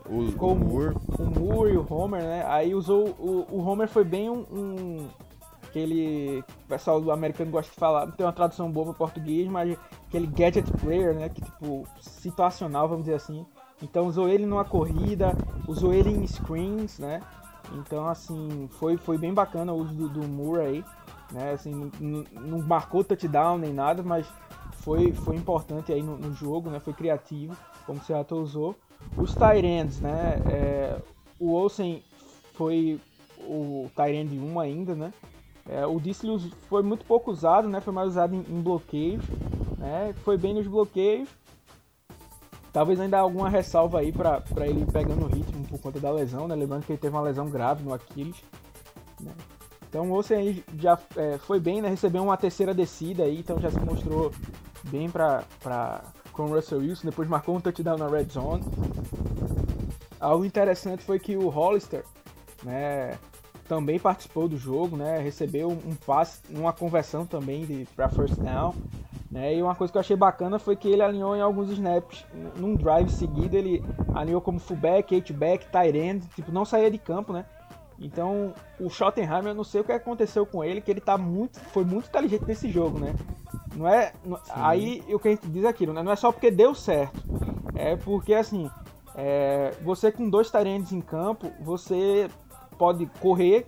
Speaker 3: o,
Speaker 4: ficou
Speaker 3: o Moore.
Speaker 4: o Moore e o Homer, né? Aí usou o, o Homer foi bem um, um aquele o pessoal do americano gosta de falar, não tem uma tradução boa para português, mas aquele gadget player, né, que tipo situacional, vamos dizer assim. Então usou ele numa corrida, usou ele em screens, né? Então assim, foi, foi bem bacana o uso do, do Murray, né? Assim, não, não marcou touchdown nem nada, mas foi, foi importante aí no, no jogo, né? Foi criativo, como o Seattle usou. Os Tyrands, né? É, o Olsen foi o Tyrande 1 ainda, né? É, o Dislius foi muito pouco usado, né? Foi mais usado em, em bloqueios, né? Foi bem nos bloqueios. Talvez ainda alguma ressalva aí para ele pegando o ritmo por conta da lesão, né? Lembrando que ele teve uma lesão grave no Aquiles. Né? Então o Olsen aí já é, foi bem, né? Recebeu uma terceira descida aí, então já se mostrou bem para com o Russell Wilson. Depois marcou um touchdown na red zone. Algo interessante foi que o Hollister, né? também participou do jogo, né? Recebeu um passe, uma conversão também para first down, né? E uma coisa que eu achei bacana foi que ele alinhou em alguns snaps, num drive seguido ele alinhou como fullback, H-back, tight end, tipo não saía de campo, né? Então, o Schottenheimer, eu não sei o que aconteceu com ele, que ele tá muito, foi muito inteligente nesse jogo, né? Não é, não, aí o que a gente diz é aquilo, né? Não é só porque deu certo, é porque assim, é, você com dois Tyrands em campo, você pode correr,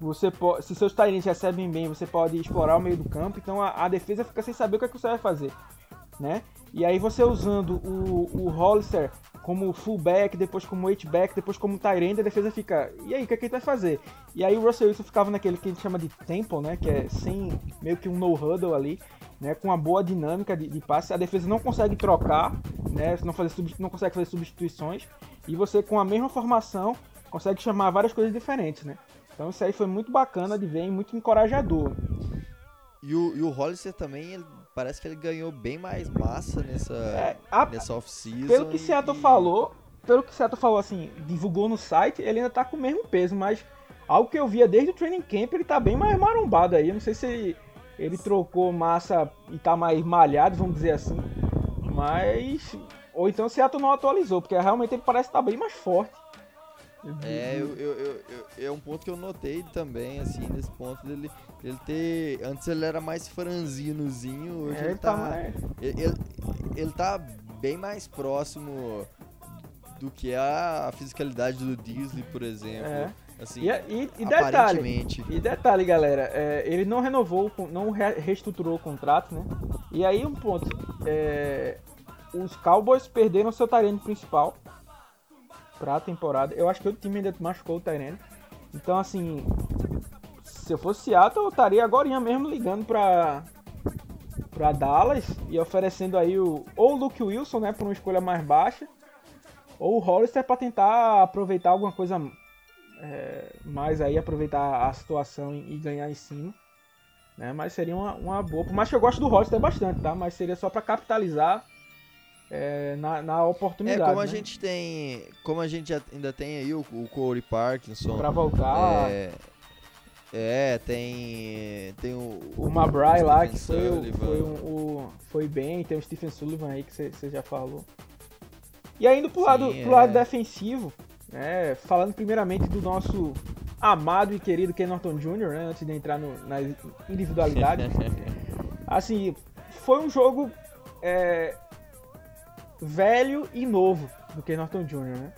Speaker 4: você pode, se seus Tyrants recebem bem, você pode explorar o meio do campo, então a, a, defesa fica sem saber o que, é que você vai fazer, né? E aí você usando o, o Hollister como fullback, depois como H-back, depois como Tyrant, a defesa fica, e aí, o que, é que ele vai fazer? E aí o Russell Wilson ficava naquele que a gente chama de tempo, né? Que é sem meio que um no-huddle ali, né? Com uma boa dinâmica de, de passe, a defesa não consegue trocar, né? Não, fazer, não consegue fazer substituições, e você com a mesma formação consegue chamar várias coisas diferentes, né? Então isso aí foi muito bacana de ver e muito encorajador.
Speaker 3: E o, e o Hollister também, ele, parece que ele ganhou bem mais massa nessa, é, a, nessa off-season.
Speaker 4: Pelo que Seattle e... falou, pelo que Seattle falou assim, divulgou no site, ele ainda tá com o mesmo peso, mas algo que eu via desde o training camp, ele tá bem mais marombado aí. Eu não sei se ele, ele trocou massa e tá mais malhado, vamos dizer assim. Mas. Ou então Seattle não atualizou, porque realmente ele parece estar tá bem mais forte.
Speaker 3: É, eu, eu, eu, é um ponto que eu notei também, assim, nesse ponto dele ele ter. Antes ele era mais franzinozinho, hoje é, ele tá. tá ele, ele, ele, tá bem mais próximo do que a fisicalidade do Disney, por exemplo. É. Assim,
Speaker 4: e, e, e detalhe, e detalhe, galera, é, ele não renovou, não reestruturou o contrato, né? E aí um ponto, é, os Cowboys perderam seu talento principal, pra temporada. Eu acho que o time ainda machucou o Tyrene. Então, assim, se eu fosse Seattle, eu estaria agora mesmo ligando pra, pra Dallas e oferecendo aí o, ou o Luke Wilson, né, por uma escolha mais baixa, ou o Hollister para tentar aproveitar alguma coisa é, mais aí, aproveitar a situação e, e ganhar em cima. Né, mas seria uma, uma boa. Por mais que eu gosto do Hollister bastante, tá? Mas seria só para capitalizar é, na, na, oportunidade.
Speaker 3: É como a
Speaker 4: né?
Speaker 3: gente tem, como a gente ainda tem aí o, o Corey Parkinson
Speaker 4: para voltar.
Speaker 3: É, é, tem tem o
Speaker 4: o Mabry lá que foi, o, foi, um, o, foi bem, tem o Stephen Sullivan aí que você já falou. E ainda pro Sim, lado é. pro lado defensivo, né, falando primeiramente do nosso amado e querido Ken Norton Jr., né, antes de entrar no, na individualidade. assim, foi um jogo é, velho e novo do Ken Norton Jr., né?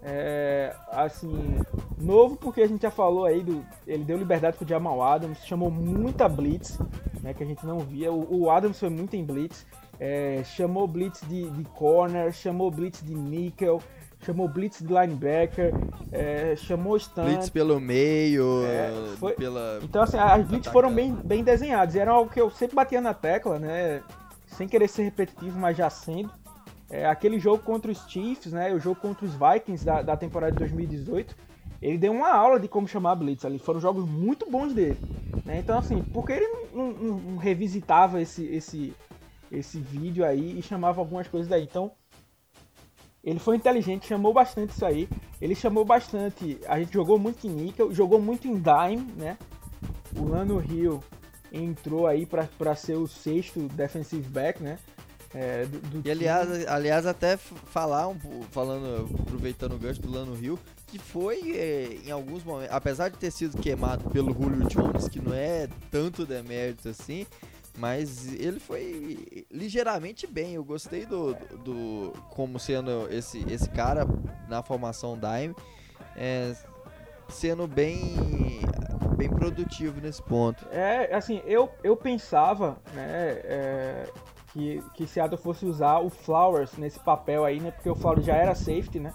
Speaker 4: É, assim, novo porque a gente já falou aí do. Ele deu liberdade pro Jamal Adams, chamou muita blitz, né? Que a gente não via. O, o Adams foi muito em blitz. É, chamou blitz de, de corner, chamou blitz de nickel, chamou blitz de linebacker, é, chamou stand.
Speaker 3: Blitz pelo meio, é, foi... pela.
Speaker 4: Então, assim, as blitz foram bem, bem desenhadas. Era algo que eu sempre batia na tecla, né? Sem querer ser repetitivo, mas já sendo. É, aquele jogo contra os Chiefs, né, o jogo contra os Vikings da, da temporada de 2018, ele deu uma aula de como chamar blitz ali. Foram jogos muito bons dele. Né? Então, assim, por que ele não, não, não, revisitava esse, esse, esse vídeo aí e chamava algumas coisas daí? Então, ele foi inteligente, chamou bastante isso aí. Ele chamou bastante. A gente jogou muito em nickel, jogou muito em dime, né? O Lano Hill entrou aí para ser o sexto defensive back, né? É, do, do
Speaker 3: E aliás, aliás até falar, um, falando, aproveitando o gancho do Lano Rio, que foi eh, em alguns momentos, apesar de ter sido queimado pelo Julio Jones, que não é tanto demérito assim, mas ele foi ligeiramente bem. Eu gostei do, do como sendo esse, esse cara na formação Dime, eh, sendo bem bem produtivo nesse ponto.
Speaker 4: É, assim, eu, eu pensava, né, é, que, que Seattle fosse usar o Flowers nesse papel aí, né, porque o Flowers já era safety, né,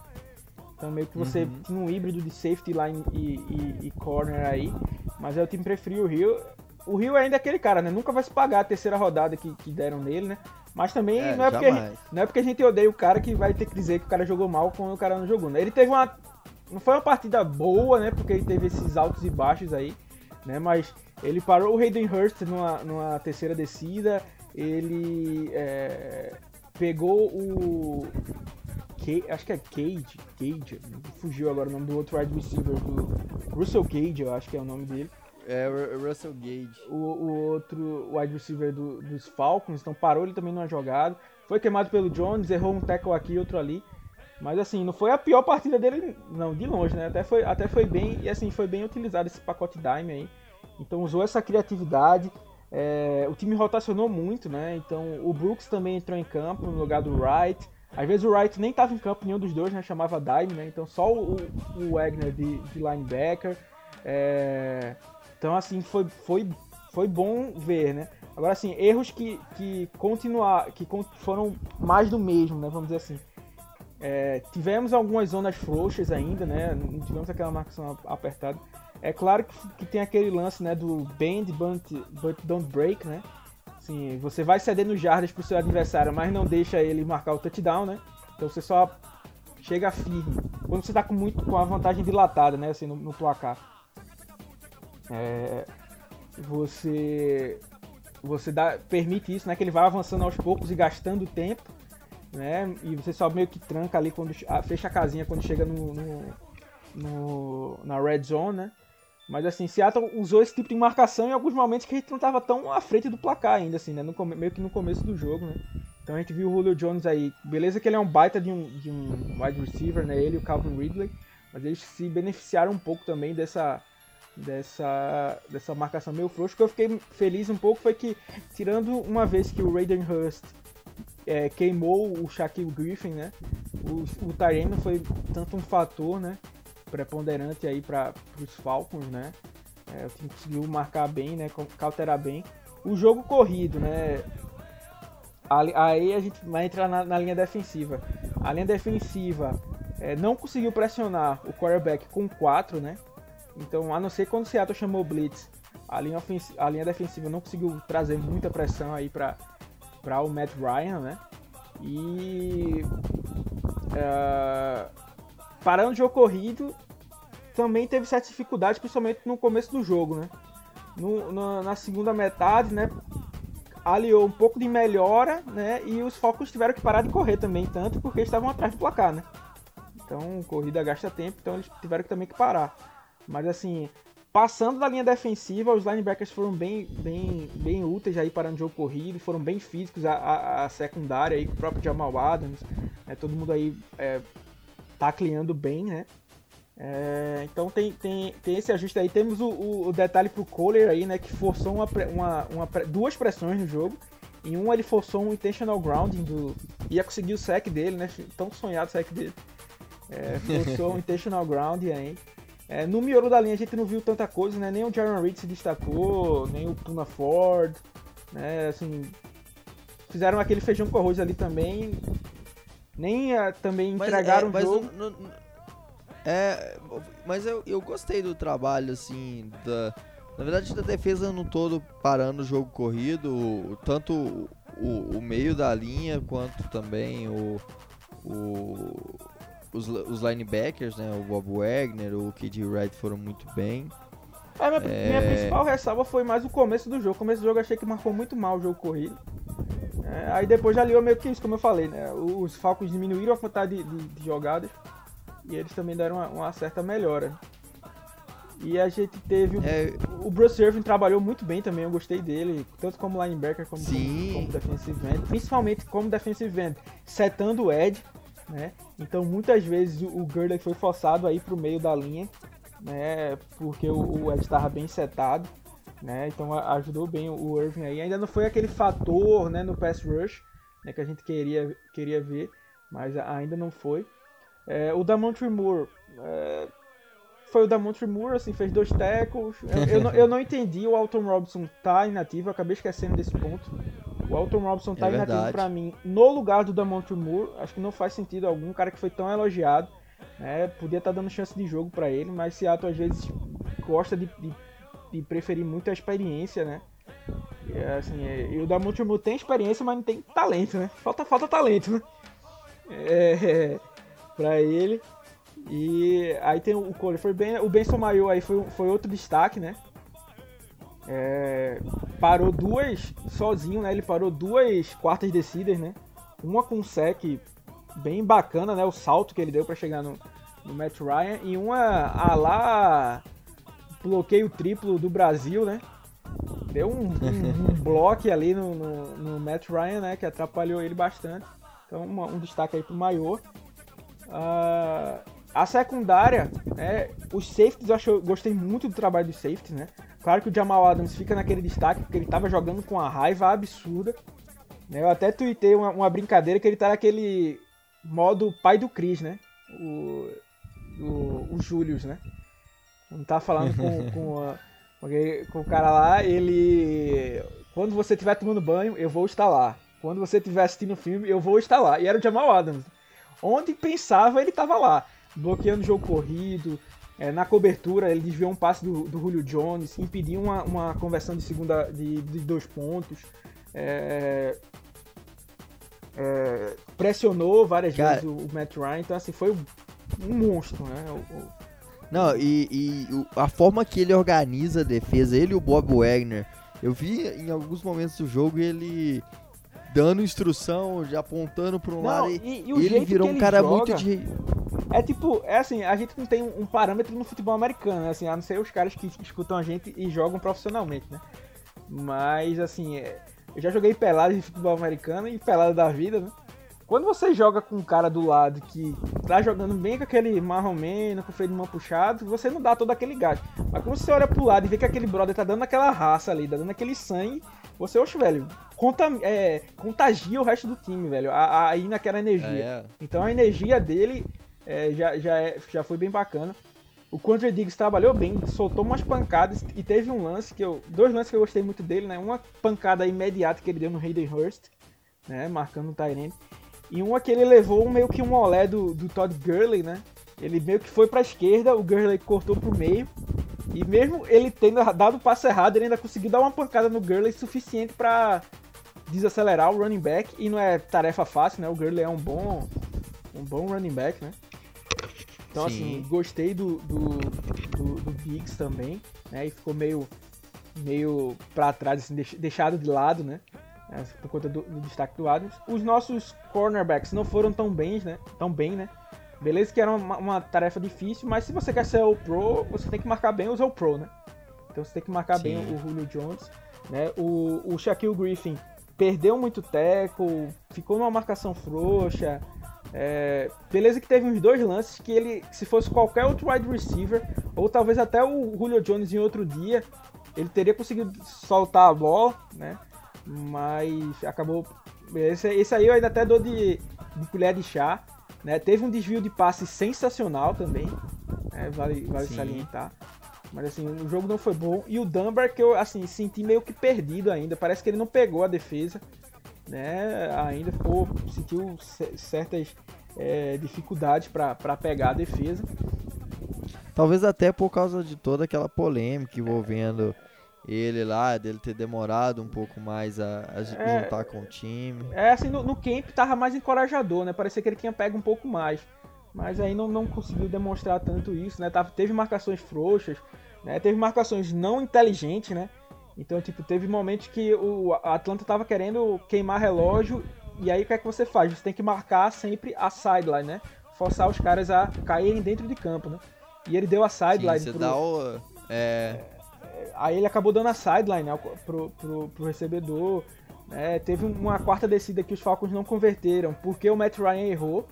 Speaker 4: então meio que você
Speaker 3: Uhum.
Speaker 4: tinha um híbrido de safety line e, e- e corner aí, mas aí o time preferiu o Rio. O Rio ainda é aquele cara, né, nunca vai se pagar a terceira rodada que, que deram nele, né, mas também
Speaker 3: É,
Speaker 4: não, é porque a
Speaker 3: jamais.
Speaker 4: gente, não é porque a gente odeia o cara que vai ter que dizer que o cara jogou mal quando o cara não jogou, né, ele teve uma... Não foi uma partida boa, né, porque ele teve esses altos e baixos aí, né? Mas ele parou o Hayden Hurst numa, numa terceira descida. Ele é, pegou o. Acho que é Cage. Cage. Fugiu agora o nome do outro wide receiver do. Russell Cage, eu acho que é o nome dele.
Speaker 3: É Russell Gage.
Speaker 4: O, o outro wide receiver do- dos Falcons, então parou ele também numa jogada. Foi queimado pelo Jones, errou um tackle aqui, outro ali. Mas assim, não foi a pior partida dele, não, de longe, né? Até foi, até foi bem, e assim, foi bem utilizado esse pacote dime aí. Então usou essa criatividade. É, o time rotacionou muito, né? Então o Brooks também entrou em campo no lugar do Wright. Às vezes o Wright nem estava em campo, nenhum dos dois, né? Chamava dime, né? Então só o, o Wagner de, de linebacker. É, então assim, foi, foi, foi bom ver, né? Agora assim, erros que, que continuar, que foram mais do mesmo, né? Vamos dizer assim. É, tivemos algumas zonas frouxas ainda, né? Não tivemos aquela marcação apertada. É claro que, que tem aquele lance, né? Do bend but, but don't break, né? Assim, você vai cedendo jardas pro seu adversário, mas não deixa ele marcar o touchdown, né? Então você só chega firme. Quando você tá com muito com a vantagem dilatada, né? Assim, no, no placar. É, você você dá, permite isso, né? Que ele vai avançando aos poucos e gastando tempo, né? E você só meio que tranca ali quando fecha a casinha quando chega no, no, no- na red zone, né? Mas assim, Seattle usou esse tipo de marcação em alguns momentos que a gente não estava tão à frente do placar ainda, assim, né? No meio que no começo do jogo, né? Então a gente viu o Julio Jones aí, beleza que ele é um baita de um, de um wide receiver, né? Ele e o Calvin Ridley, mas eles se beneficiaram um pouco também dessa dessa dessa marcação meio frouxa. O que eu fiquei feliz um pouco foi que, tirando uma vez que o Raiden Hurst é, queimou o Shaquille Griffin, né? O, o Tyrene foi tanto um fator, né? Preponderante aí para os Falcons, né? É, o time conseguiu marcar bem, né? Cauterar bem. O jogo corrido, né? Aí a gente vai entrar na, na linha defensiva. A linha defensiva é, não conseguiu pressionar o quarterback com 4, né? Então, a não ser quando o Seattle chamou Blitz, a linha, a linha defensiva não conseguiu trazer muita pressão aí para o Matt Ryan, né? E é, parando o jogo corrido, também teve certas dificuldades, principalmente no começo do jogo, né? No- na, na segunda metade, né? Aliou um pouco de melhora, né? E os Falcons tiveram que parar de correr também, tanto porque eles estavam atrás do placar, né? Então, corrida gasta tempo, então eles tiveram também que parar. Mas assim, passando da linha defensiva, os linebackers foram bem, bem, bem úteis aí parando o jogo corrido, foram bem físicos a, a, a secundária aí, com o próprio Jamal Adams, né, todo mundo aí é, tacleando bem, né? É, então tem, tem, tem esse ajuste aí. Temos o, o, o detalhe pro Kohler aí, né? Que forçou uma, uma, uma duas pressões no jogo. Em um ele forçou um intentional grounding do. Ia conseguir o sec dele, né? Tão sonhado o sec dele. É, forçou um intentional grounding aí. É, no miolo da linha a gente não viu tanta coisa, né? Nem o Jaron Reed se destacou, nem o Tuna Ford, né? Assim, fizeram aquele feijão com arroz ali também. Nem ah, também
Speaker 3: Mas,
Speaker 4: entregaram
Speaker 3: é, mas
Speaker 4: jogo.
Speaker 3: no- no- é, mas eu, eu gostei do trabalho, assim, da, na verdade da defesa no todo parando o jogo corrido, tanto o, o meio da linha quanto também o, o- os, os linebackers, né, o Bob Wagner, o KD Wright foram muito bem.
Speaker 4: É, minha,
Speaker 3: É.
Speaker 4: minha principal ressalva foi mais o começo do jogo. O começo do jogo eu achei que marcou muito mal o jogo corrido. É, aí depois já aliou meio que isso, como eu falei, né? Os Falcons diminuíram a quantidade de, de- de jogadas e eles também deram uma, uma certa melhora. E a gente teve.
Speaker 3: É,
Speaker 4: O Bruce Irvin trabalhou muito bem também, eu gostei dele, tanto como linebacker como, como, como defensive end, principalmente como defensive end, setando o edge, né? Então muitas vezes o, o Gurley foi forçado aí pro meio da linha, né? Porque o, o edge estava bem setado, né? Então ajudou bem o, o Irvin aí. Ainda não foi aquele fator, né, no pass rush, né, que a gente queria queria ver, mas ainda não foi. É, o Damontre Moore é, foi o Damontre Moore, assim, fez dois tackles. Eu, eu, não, eu não entendi, o Alton Robinson tá inativo, eu acabei esquecendo desse ponto. O Alton Robinson tá
Speaker 3: É
Speaker 4: inativo pra mim no lugar do Damontre Moore. Acho que não faz sentido algum, um cara que foi tão elogiado. Né? Podia estar dando chance de jogo pra ele, mas Seattle às vezes gosta de, de, de preferir muito a experiência, né? E, assim, é, e o Damontre Moore tem experiência, mas não tem talento, né? Falta, falta talento, né? É, pra ele. E aí tem o Cole, foi bem, o Benson Mayo aí foi, foi outro destaque, né? É, parou duas sozinho, né? Ele parou duas quartas descidas, né? Uma com um sec bem bacana, né? O salto que ele deu pra chegar no, no Matt Ryan e uma a lá bloqueio triplo do Brasil, né? Deu um, um, um bloco ali no, no, no Matt Ryan, né? Que atrapalhou ele bastante. Então uma- um destaque aí pro Maior. Ah, a secundária, né, os safeties, eu, acho, eu gostei muito do trabalho dos safeties, né? Claro que o Jamal Adams fica naquele destaque porque ele tava jogando com uma raiva absurda. né? Eu até tuitei uma, uma brincadeira que ele tá naquele modo pai do Chris, né? O, o, o Julius, né? Não tá falando com, com, a- com o cara lá, ele. Quando você estiver tomando banho, eu vou estar lá. Quando você estiver assistindo o filme, eu vou estar lá. E era o Jamal Adams. Onde pensava, ele tava lá. Bloqueando o jogo corrido. é, na cobertura, ele desviou um passe do, do Julio Jones. Impediu uma, uma conversão de segunda de, de dois pontos. é, é, pressionou várias
Speaker 3: Cara-
Speaker 4: vezes o, o Matt Ryan. Então, assim, foi um, um monstro, né? O- o-
Speaker 3: Não, e, e a forma que ele organiza a defesa, ele e o Bob Wagner, eu vi em alguns momentos do jogo ele dando instrução, já apontando para um
Speaker 4: Não,
Speaker 3: lado.
Speaker 4: e-
Speaker 3: E, ele virou um
Speaker 4: ele
Speaker 3: cara
Speaker 4: joga-
Speaker 3: muito de.
Speaker 4: É tipo, é assim, a gente não tem um parâmetro no futebol americano, assim, a não ser os caras que escutam a gente e jogam profissionalmente, né? Mas, assim, é, eu já joguei pelada de futebol americano e pelada da vida, né? Quando você joga com um cara do lado que tá jogando bem com aquele marromeno, com o freio de mão puxado, você não dá todo aquele gás. Mas quando você olha pro lado e vê que aquele brother tá dando aquela raça ali, tá dando aquele sangue, você, oxe, velho, conta, é, contagia o resto do time, velho, aí naquela energia.
Speaker 3: É,
Speaker 4: Então a energia dele é, já, já, é- já foi bem bacana. O Contra Diggs trabalhou bem, soltou umas pancadas e teve um lance que eu. Dois lances que eu gostei muito dele, né? Uma pancada imediata que ele deu no Hayden Hurst, né? Marcando o Tyrene. E uma que ele levou meio que um olé do, do Todd Gurley, né? Ele meio que foi pra esquerda, o Gurley cortou pro meio. E mesmo ele tendo dado o passo errado, ele ainda conseguiu dar uma pancada no Gurley suficiente pra desacelerar o running back. E não é tarefa fácil, né? O Gurley é um bom, um bom running back, né? Então,
Speaker 3: Sim.
Speaker 4: assim, gostei do, do, do, do Biggs também, né? E ficou meio, meio pra trás, assim, deix- deixado de lado, né? É, Por conta do, do destaque do Adams. Os nossos cornerbacks não foram tão bem, né? Tão bem, né? Beleza que era uma, uma tarefa difícil, mas se você quer ser o pro, você tem que marcar bem os all pro, né? Então você tem que marcar bem
Speaker 3: Sim.
Speaker 4: o Julio Jones, né? O, o Shaquille Griffin perdeu muito teco, ficou numa marcação frouxa. É, beleza que teve uns dois lances que ele, se fosse qualquer outro wide receiver, ou talvez até o Julio Jones em outro dia, ele teria conseguido soltar a bola, né? Mas acabou. Esse, esse aí eu ainda até dou de, de colher de chá. Né? Teve um desvio de passe sensacional também. né? Vale, vale
Speaker 3: Sim.
Speaker 4: salientar. Mas assim, o jogo não foi bom. E o Dunbar que eu assim, senti meio que perdido ainda. Parece que ele não pegou a defesa. Né? Ainda ficou. Sentiu ce- certas é, dificuldades para pegar a defesa.
Speaker 3: Talvez até por causa de toda aquela polêmica envolvendo ele lá, dele ter demorado um pouco mais a, a
Speaker 4: É.
Speaker 3: juntar com o time.
Speaker 4: É assim, no, no camp tava mais encorajador, né? Parecia que ele tinha pego um pouco mais. Mas aí não, não conseguiu demonstrar tanto isso, né? Tava, teve marcações frouxas, né? Teve marcações não inteligentes, né? Então, tipo, teve momentos que o Atlanta tava querendo queimar relógio. E aí o que é que você faz? Você tem que marcar sempre a sideline, né? Forçar os caras a caírem dentro de campo, né? E ele deu a
Speaker 3: Sim,
Speaker 4: sideline
Speaker 3: você
Speaker 4: pro-
Speaker 3: dá o, É.
Speaker 4: Aí ele acabou dando a sideline né, pro, pro, pro recebedor. É, teve uma quarta descida que os Falcons não converteram, porque o Matt Ryan errou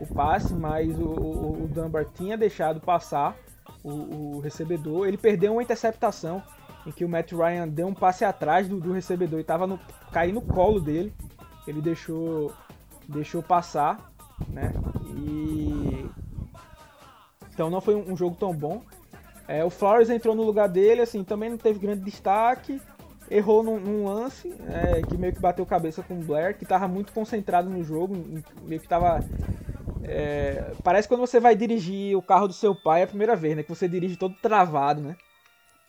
Speaker 4: o passe, mas o, o, o Dunbar tinha deixado passar o, o, recebedor. Ele perdeu uma interceptação em que o Matt Ryan deu um passe atrás do, do recebedor e estava no, caindo no colo dele. Ele deixou, deixou passar, né? E então não foi um jogo tão bom. É, o Flowers entrou no lugar dele, assim, também não teve grande destaque. Errou num, num lance, é, que meio que bateu cabeça com o Blair, que estava muito concentrado no jogo, meio que estava é, parece quando você vai dirigir o carro do seu pai a primeira vez, né? Que você dirige todo travado, né?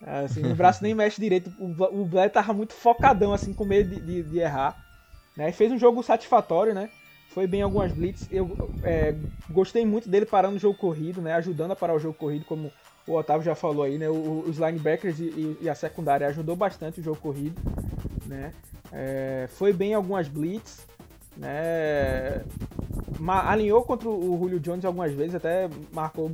Speaker 4: Assim, o braço nem mexe direito. O, o Blair tava muito focadão, assim, com medo de, de, de errar. Né? Fez um jogo satisfatório, né? Foi bem algumas blitz. Eu é, gostei muito dele parando o jogo corrido, né? Ajudando a parar o jogo corrido, como o Otávio já falou aí, né? Os linebackers e, e, a secundária ajudou bastante o jogo corrido, né? É, foi bem algumas blitz, né? alinhou contra o Julio Jones algumas vezes, até marcou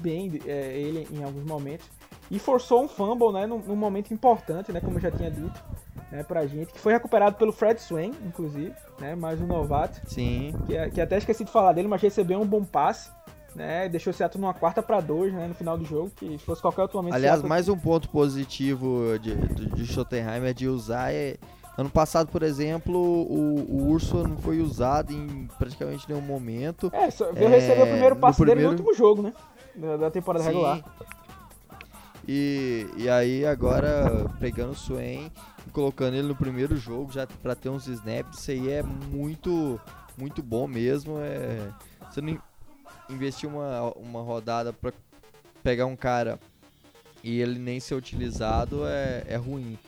Speaker 4: bem é, ele em alguns momentos. E forçou um fumble, né, num, num, momento importante, né, como eu já tinha dito, né, pra gente, que foi recuperado pelo Fred Swain, inclusive, né, mais um novato.
Speaker 3: Sim.
Speaker 4: Que, que até esqueci de falar dele, mas recebeu um bom passe, né, deixou o Seattle numa quarta para dois, né, no final do jogo, que se fosse qualquer outro momento...
Speaker 3: Aliás,
Speaker 4: Seattle...
Speaker 3: mais um ponto positivo de, de, de Schottenheim é de usar... É Ano passado, por exemplo, o, o Urso não foi usado em praticamente nenhum momento.
Speaker 4: É, só veio é, receber o primeiro primeiro... dele no último jogo, né? Da, temporada Sim. regular.
Speaker 3: E, e aí agora pegando o Swain e colocando ele no primeiro jogo já para ter uns snaps, isso aí é muito muito bom mesmo. É, você não investir uma, uma rodada para pegar um cara e ele nem ser utilizado é, é ruim.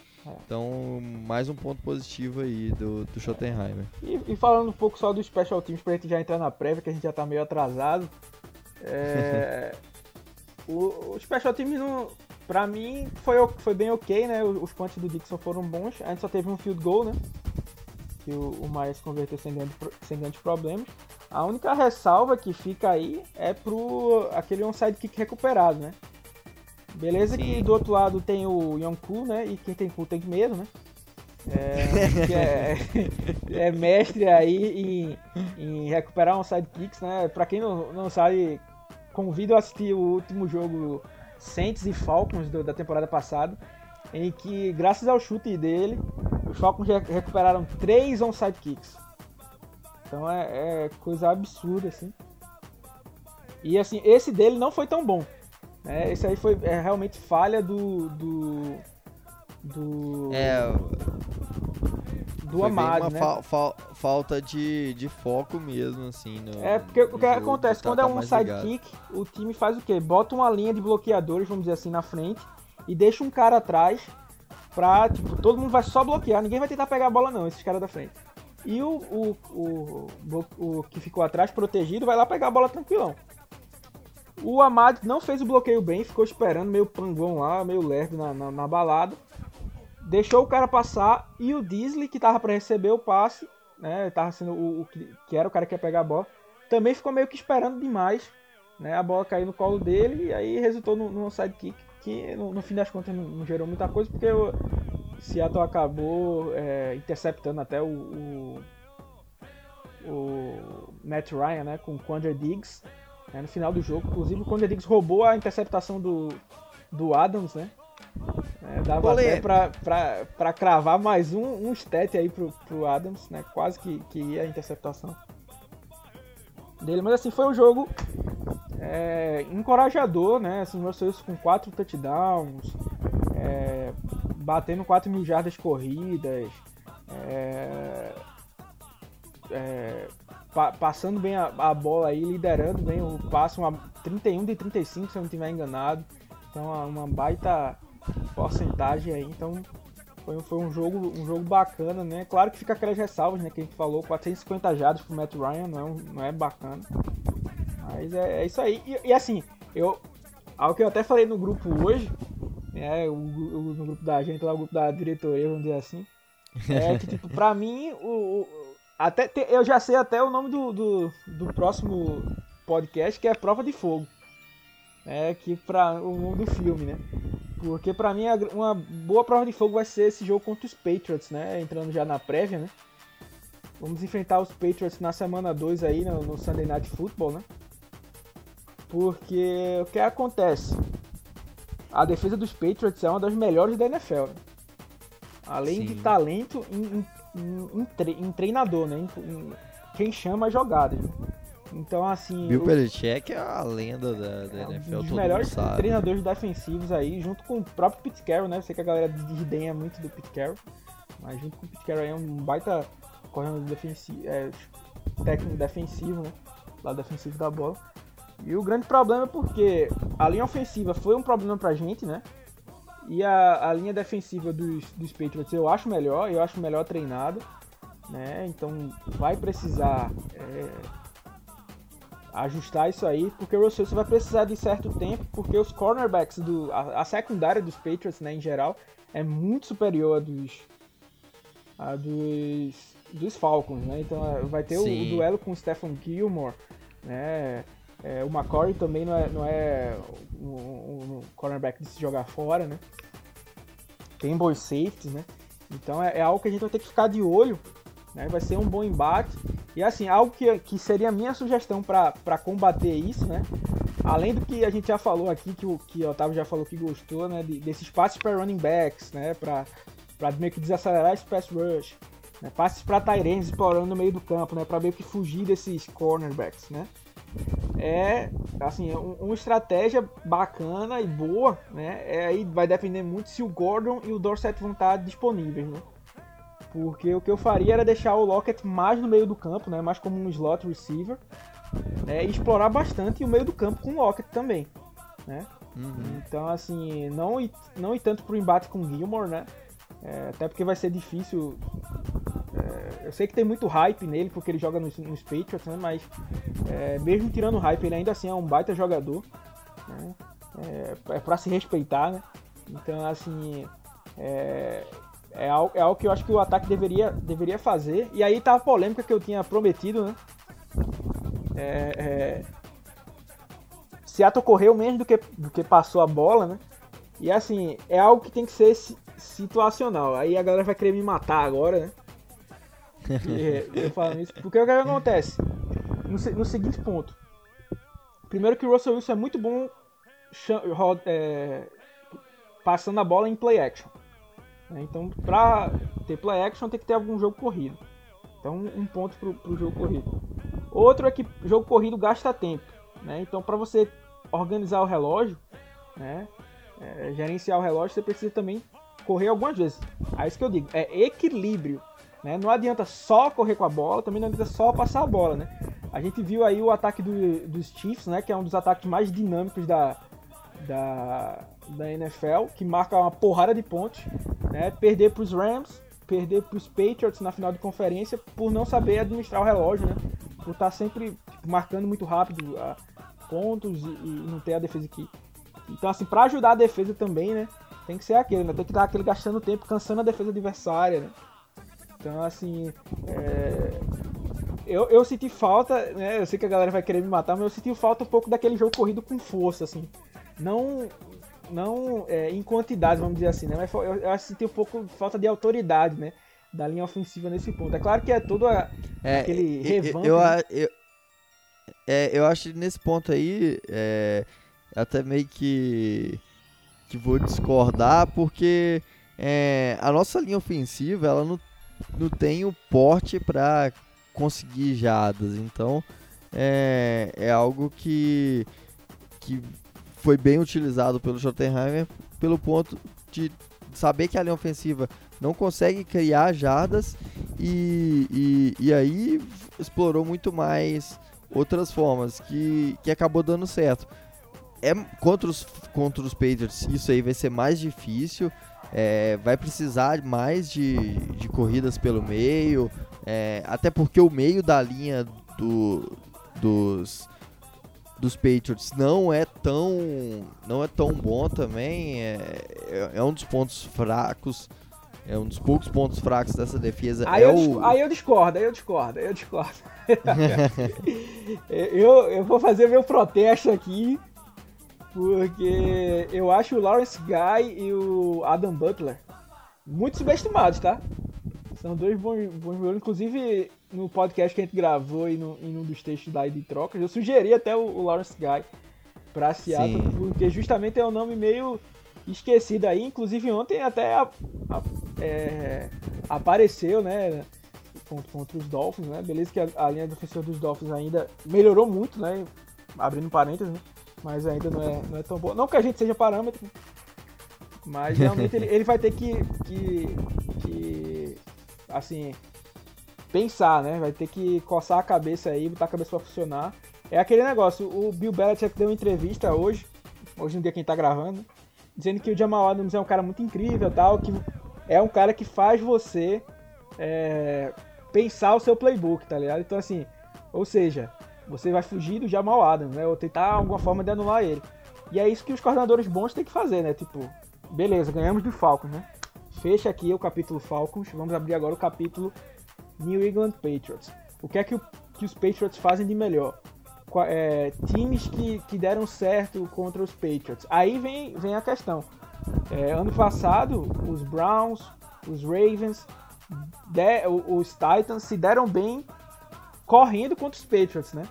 Speaker 3: Então, mais um ponto positivo aí do, do Schottenheimer.
Speaker 4: E, e, falando um pouco só do Special Teams, pra gente já entrar na prévia, que a gente já tá meio atrasado. É... o, o Special Teams, não, pra mim, foi, foi bem ok, né? Os pontos do Dixon foram bons. A gente só teve um field goal, né? Que o, o Myers converteu sem, grande, sem grandes problemas. A única ressalva que fica aí é pro aquele onside kick recuperado, né? Beleza Sim. que do outro lado tem o Yonku, né? E quem tem cu tem medo, né? É, é, é, mestre aí em, em recuperar um sidekicks, né? Pra quem não, não sabe, convido a assistir o último jogo Saints e Falcons do, da temporada passada, em que, graças ao chute dele, os Falcons recuperaram três onside kicks. Então é, é coisa absurda, assim. E assim, esse dele não foi tão bom. É, esse aí foi é, realmente falha do. do. do.
Speaker 3: É.
Speaker 4: Do Amado, né?
Speaker 3: Fa fa falta de, de foco mesmo, assim. No,
Speaker 4: é, porque o que acontece? Tá, quando é tá é um sidekick, o time faz o quê? Bota uma linha de bloqueadores, vamos dizer assim, na frente e deixa um cara atrás pra, tipo, todo mundo vai só bloquear, ninguém vai tentar pegar a bola não, esses caras da frente. E o, o, o, o, o que ficou atrás, protegido, vai lá pegar a bola tranquilão. O Amad não fez o bloqueio bem, ficou esperando, meio pangão lá, meio lerdo na, na, na, balada. Deixou o cara passar e o Disley, que tava para receber o passe, né? Tava sendo o, o, que era o cara que ia pegar a bola, também ficou meio que esperando demais, né? A bola caiu no colo dele e aí resultou num sidekick que no, no, fim das contas não, não, gerou muita coisa porque o Seattle acabou é, interceptando até o, o, o Matt Ryan, né? Com o Quandre Diggs né, no final do jogo. Inclusive, o Conde Diggs roubou a interceptação do, do Adams, né? É, dava até pra, pra, pra cravar mais um, um stat aí pro, pro Adams, né? Quase que, que ia a interceptação dele. Mas assim, foi um jogo é, encorajador, né? Assim, Russell com quatro touchdowns, é, batendo 4 mil jardas corridas, é, é, pa passando bem a, a, bola aí, liderando bem o passe, uma 31 de 35, se eu não estiver enganado. Então uma baita porcentagem aí. Então foi, foi um jogo um jogo bacana, né? Claro que fica aquelas ressalvas, né? Que a gente falou, 450 jardas pro Matt Ryan, não é, não é bacana. Mas é, é isso aí. E, e, assim, eu. Algo que eu até falei no grupo hoje, né? O, o, no grupo da gente, lá, o grupo da diretoria, vamos dizer assim. É que, tipo, pra mim, o, até te, eu já sei até o nome do, do, do, próximo podcast, que é Prova de Fogo. É que para o mundo do filme, né? Porque pra mim uma boa prova de fogo vai ser esse jogo contra os Patriots, né? Entrando já na prévia, né? Vamos enfrentar os Patriots na semana 2 aí, no, no Sunday Night Football, né? Porque o que acontece? A defesa dos Patriots é uma das melhores da NFL. Né? Além Sim. de talento em, em, em, em treinador, né? Em, quem chama a jogada. Né? Então, assim.
Speaker 3: Bill Belichick é a lenda da, da
Speaker 4: é
Speaker 3: NFL.
Speaker 4: Um dos melhores treinadores defensivos aí, junto com o próprio Pete Carroll, né? Eu sei que a galera desdenha muito do Pete Carroll, mas junto com o Pete Carroll é um baita correndo defensivo, é, técnico defensivo, né? Lado defensivo da bola. E o grande problema é porque a linha ofensiva foi um problema pra gente, né? E a, a linha defensiva dos, dos Patriots eu acho melhor, eu acho melhor treinado, né? Então vai precisar é, ajustar isso aí, porque o Russell vai precisar de certo tempo, porque os cornerbacks, do, a, a secundária dos Patriots, né, em geral, é muito superior a dos, a dos, dos Falcons, né? Então é, vai ter o, o, duelo com o Stephen Gilmore, né? É, o McCory também não é, não é um, um, cornerback de se jogar fora, né? Tem bons safeties, né? Então é, é, algo que a gente vai ter que ficar de olho, né? Vai ser um bom embate. E assim, algo que, que seria a minha sugestão para combater isso, né? Além do que a gente já falou aqui, que o, que o Otávio já falou que gostou, né? De, desses passes para running backs, né? Para meio que desacelerar esse pass rush. Né? Passes para Tyrants explorando no meio do campo, né? Para meio que fugir desses cornerbacks, né? É assim um, uma estratégia bacana e boa, né? É, aí vai depender muito se o Gordon e o Dorset vão estar disponíveis, né? Porque o que eu faria era deixar o Lockett mais no meio do campo, né? Mais como um slot receiver, né? E explorar bastante o meio do campo com o Lockett também, né? Uhum. Então assim, não ir, não ir tanto pro embate com o Gilmore, né? É, até porque vai ser difícil eu sei que tem muito hype nele, porque ele joga nos, nos Patriots, né? Mas é, mesmo tirando hype, ele ainda assim é um baita jogador. Né? É, é pra se respeitar, né? Então, assim, é, é, algo, é algo que eu acho que o ataque deveria, deveria fazer. E aí tá a polêmica que eu tinha prometido, né? É, é, Seattle correu menos do que, do que passou a bola, né? E assim, é algo que tem que ser situacional. Aí a galera vai querer me matar agora, né? Eu falo isso. Porque o que acontece? No, no, seguinte ponto. Primeiro que o Russell Wilson é muito bom é, passando a bola em play action. Né? Então, pra ter play action, tem que ter algum jogo corrido. Então, um ponto pro, pro jogo corrido. Outro é que jogo corrido gasta tempo. Né? Então, para você organizar o relógio, né? É, gerenciar o relógio, você precisa também correr algumas vezes. É isso que eu digo. É equilíbrio. Né? Não adianta só correr com a bola, também não adianta só passar a bola, né? A gente viu aí o ataque do, dos Chiefs, né? Que é um dos ataques mais dinâmicos da, da, da NFL, que marca uma porrada de pontos, né? Perder para os Rams, perder para os Patriots na final de conferência por não saber administrar o relógio, né? Por estar tá sempre tipo, marcando muito rápido uh, pontos e, e, não ter a defesa aqui. Então, assim, para ajudar a defesa também, né? Tem que ser aquele, né? Tem que dar aquele gastando tempo, cansando a defesa adversária, né? Então, assim, é... eu, eu senti falta, né? Eu sei que a galera vai querer me matar, mas eu senti falta um pouco daquele jogo corrido com força, assim. Não, não é, em quantidade, vamos dizer assim, né? Mas eu, eu senti um pouco falta de autoridade, né? Da linha ofensiva nesse ponto. É claro que é todo a, é, aquele revamp.
Speaker 3: Eu, né? eu, é, eu acho que nesse ponto aí, é, até meio que, que vou discordar, porque é, a nossa linha ofensiva, ela não não tem o porte para conseguir jadas. Então é, é algo que, que foi bem utilizado pelo Schottenheimer pelo ponto de saber que a linha ofensiva não consegue criar jardas e, e, e aí explorou muito mais outras formas que, que acabou dando certo. É, contra, os, contra os Patriots isso aí vai ser mais difícil é, vai precisar mais de, de corridas pelo meio, é, até porque o meio da linha do, dos, dos Patriots não é tão não é tão bom também, é, é, é um dos pontos fracos. É um dos poucos pontos fracos dessa defesa.
Speaker 4: Aí,
Speaker 3: é
Speaker 4: eu,
Speaker 3: o...
Speaker 4: aí eu discordo, aí eu discordo, aí eu discordo. eu, eu vou fazer meu protesto aqui Porque eu acho o Lawrence Guy e o Adam Butler muito subestimados, tá? São dois bons, bons jogadores. Inclusive, no podcast que a gente gravou e no, em um dos textos da de trocas, eu sugeri até o, o Lawrence Guy pra Seattle,
Speaker 3: Sim.
Speaker 4: porque justamente é um nome meio esquecido aí. Inclusive, ontem até a- a- é, apareceu, né? Contra, contra os Dolphins, né? Beleza que a, a linha defensiva dos Dolphins ainda melhorou muito, né? Abrindo parênteses, né? Mas ainda não é, não é tão boa. Não que a gente seja parâmetro, mas realmente ele, ele vai ter que, que, que, assim, pensar, né? Vai ter que coçar a cabeça aí, botar a cabeça pra funcionar. É aquele negócio, o Bill Belichick deu uma entrevista hoje, hoje no dia que a gente tá gravando, dizendo que o Jamal Adams é um cara muito incrível tal, que é um cara que faz você é, pensar o seu playbook, tá ligado? Então assim, ou seja, você vai fugir do Jamal Adams, né? Ou tentar alguma forma de anular ele. E é isso que os coordenadores bons têm que fazer, né? Tipo, beleza, ganhamos do Falcons, né? Fecha aqui o capítulo Falcons, vamos abrir agora o capítulo New England Patriots. O que é que, o- que os Patriots fazem de melhor? É, times que, que deram certo contra os Patriots. Aí vem, vem a questão. É, ano passado, os Browns, os Ravens, de- os Titans se deram bem correndo contra os Patriots, né?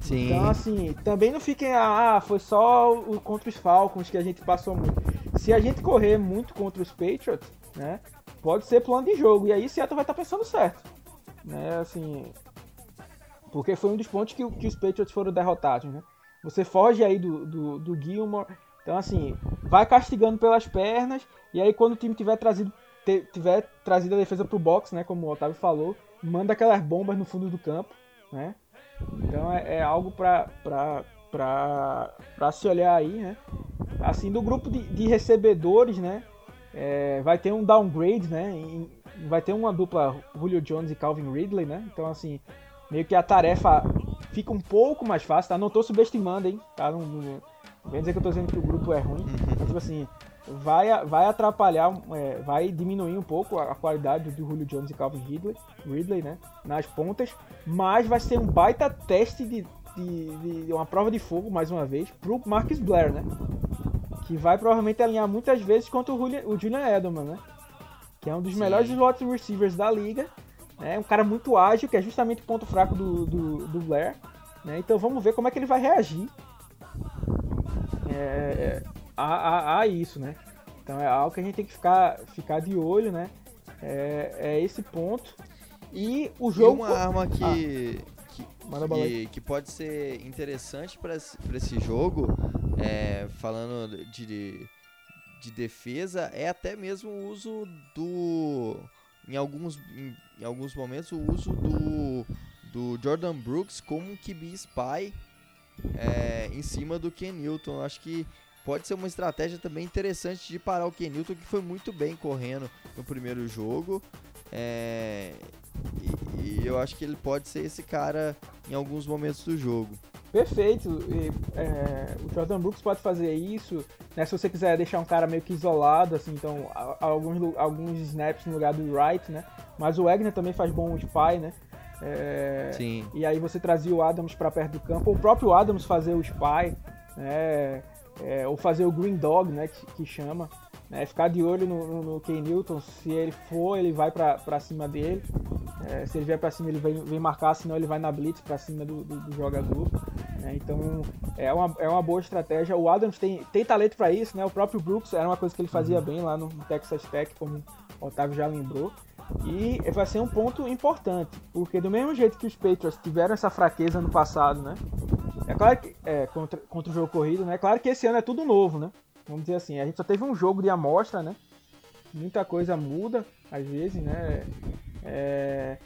Speaker 3: Sim.
Speaker 4: Então, assim, também não fiquem, ah, foi só o contra os Falcons que a gente passou muito. Se a gente correr muito contra os Patriots, né, pode ser plano de jogo. E aí Seattle vai estar pensando certo. Né, assim, porque foi um dos pontos que, que os Patriots foram derrotados, né. Você foge aí do, do, do Gilmore. Então, assim, vai castigando pelas pernas. E aí, quando o time tiver trazido, tiver trazido a defesa pro box, né, como o Otávio falou, manda aquelas bombas no fundo do campo, né. Então é, é algo pra, pra, pra, pra se olhar aí, né? Assim, do grupo de, de recebedores, né? é, vai ter um downgrade, né? em- vai ter uma dupla Julio Jones e Calvin Ridley, né? Então, assim, meio que a tarefa fica um pouco mais fácil, tá? Não tô subestimando, hein? Tá? Não, não, não vem dizer que eu tô dizendo que o grupo é ruim. Mas, tipo assim, vai, vai atrapalhar, é, vai diminuir um pouco a, a qualidade do Julio Jones e Calvin Ridley, Ridley, né? Nas pontas, mas vai ser um baita teste de, de, de uma prova de fogo, mais uma vez, pro Marcus Blair, né? Que vai provavelmente alinhar muitas vezes contra o, Julian, o Julian Edelman, né? Que é um dos
Speaker 3: Sim.
Speaker 4: melhores slot receivers da liga. É um cara muito ágil, que é justamente o ponto fraco do, do, do Blair. Né? Então vamos ver como é que ele vai reagir é, a, a, a isso, né? Então é algo que a gente tem que ficar, ficar de olho, né? É, é esse ponto. E o
Speaker 3: E
Speaker 4: jogo.
Speaker 3: uma arma que, que,
Speaker 4: Manda bala
Speaker 3: que, que pode ser interessante para esse, pra esse jogo, é, falando de, de defesa, é até mesmo o uso do. Em alguns, em, em alguns momentos, o uso do, do Jordan Brooks como um QB spy é, em cima do Ken Newton. Acho que pode ser uma estratégia também interessante de parar o Ken Newton, que foi muito bem correndo no primeiro jogo. É, e, e eu acho que ele pode ser esse cara em alguns momentos do jogo.
Speaker 4: Perfeito. E, é, o Jordan Brooks pode fazer isso. Né, se você quiser deixar um cara meio que isolado, assim, então alguns, alguns snaps no lugar do Wright, né? Mas o Wagner também faz bom spy, né? É,
Speaker 3: Sim.
Speaker 4: E aí você trazia o Adams para perto do campo, ou o próprio Adams fazer o spy, né? É, ou fazer o Green Dog, né? Que, que chama. Né? Ficar de olho no, no, no Ken Newton, se ele for, ele vai para cima dele. É, se ele vier para cima, ele vem, vem marcar, senão ele vai na blitz para cima do, do, do jogador. né? Então é uma, é uma boa estratégia. O Adams tem, tem talento para isso, né? O próprio Brooks era uma coisa que ele fazia bem lá no Texas Tech, como o Otávio já lembrou. E vai ser um ponto importante, porque do mesmo jeito que os Patriots tiveram essa fraqueza no passado, né? É claro que é, contra, contra o jogo corrido, né? É claro que esse ano é tudo novo, né? Vamos dizer assim, a gente só teve um jogo de amostra, né? Muita coisa muda, às vezes, né? É,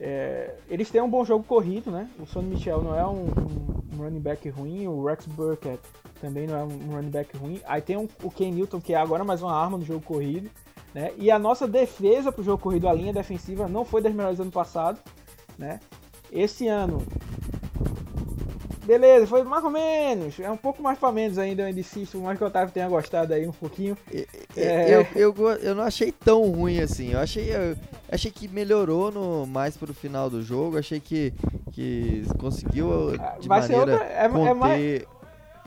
Speaker 4: é, eles têm um bom jogo corrido, né? O Sonny Michel não é um, um- running back ruim, o Rex Burkett também não é um running back ruim. Aí tem um- o Ken Newton, que é agora mais uma arma no jogo corrido. Né? E a nossa defesa pro jogo corrido, a linha defensiva, não foi das melhores do ano passado. Né? Esse ano. Beleza, foi mais ou menos. É um pouco mais pra menos ainda, eu insisto, mais que o Otávio tenha gostado aí um pouquinho. É.
Speaker 3: Eu, eu, eu não achei tão ruim assim. Eu achei, eu achei que melhorou no, mais pro final do jogo. Achei que, que conseguiu
Speaker 4: Ah,
Speaker 3: de
Speaker 4: vai ser
Speaker 3: maneira
Speaker 4: outra. É, é
Speaker 3: conter.
Speaker 4: mais,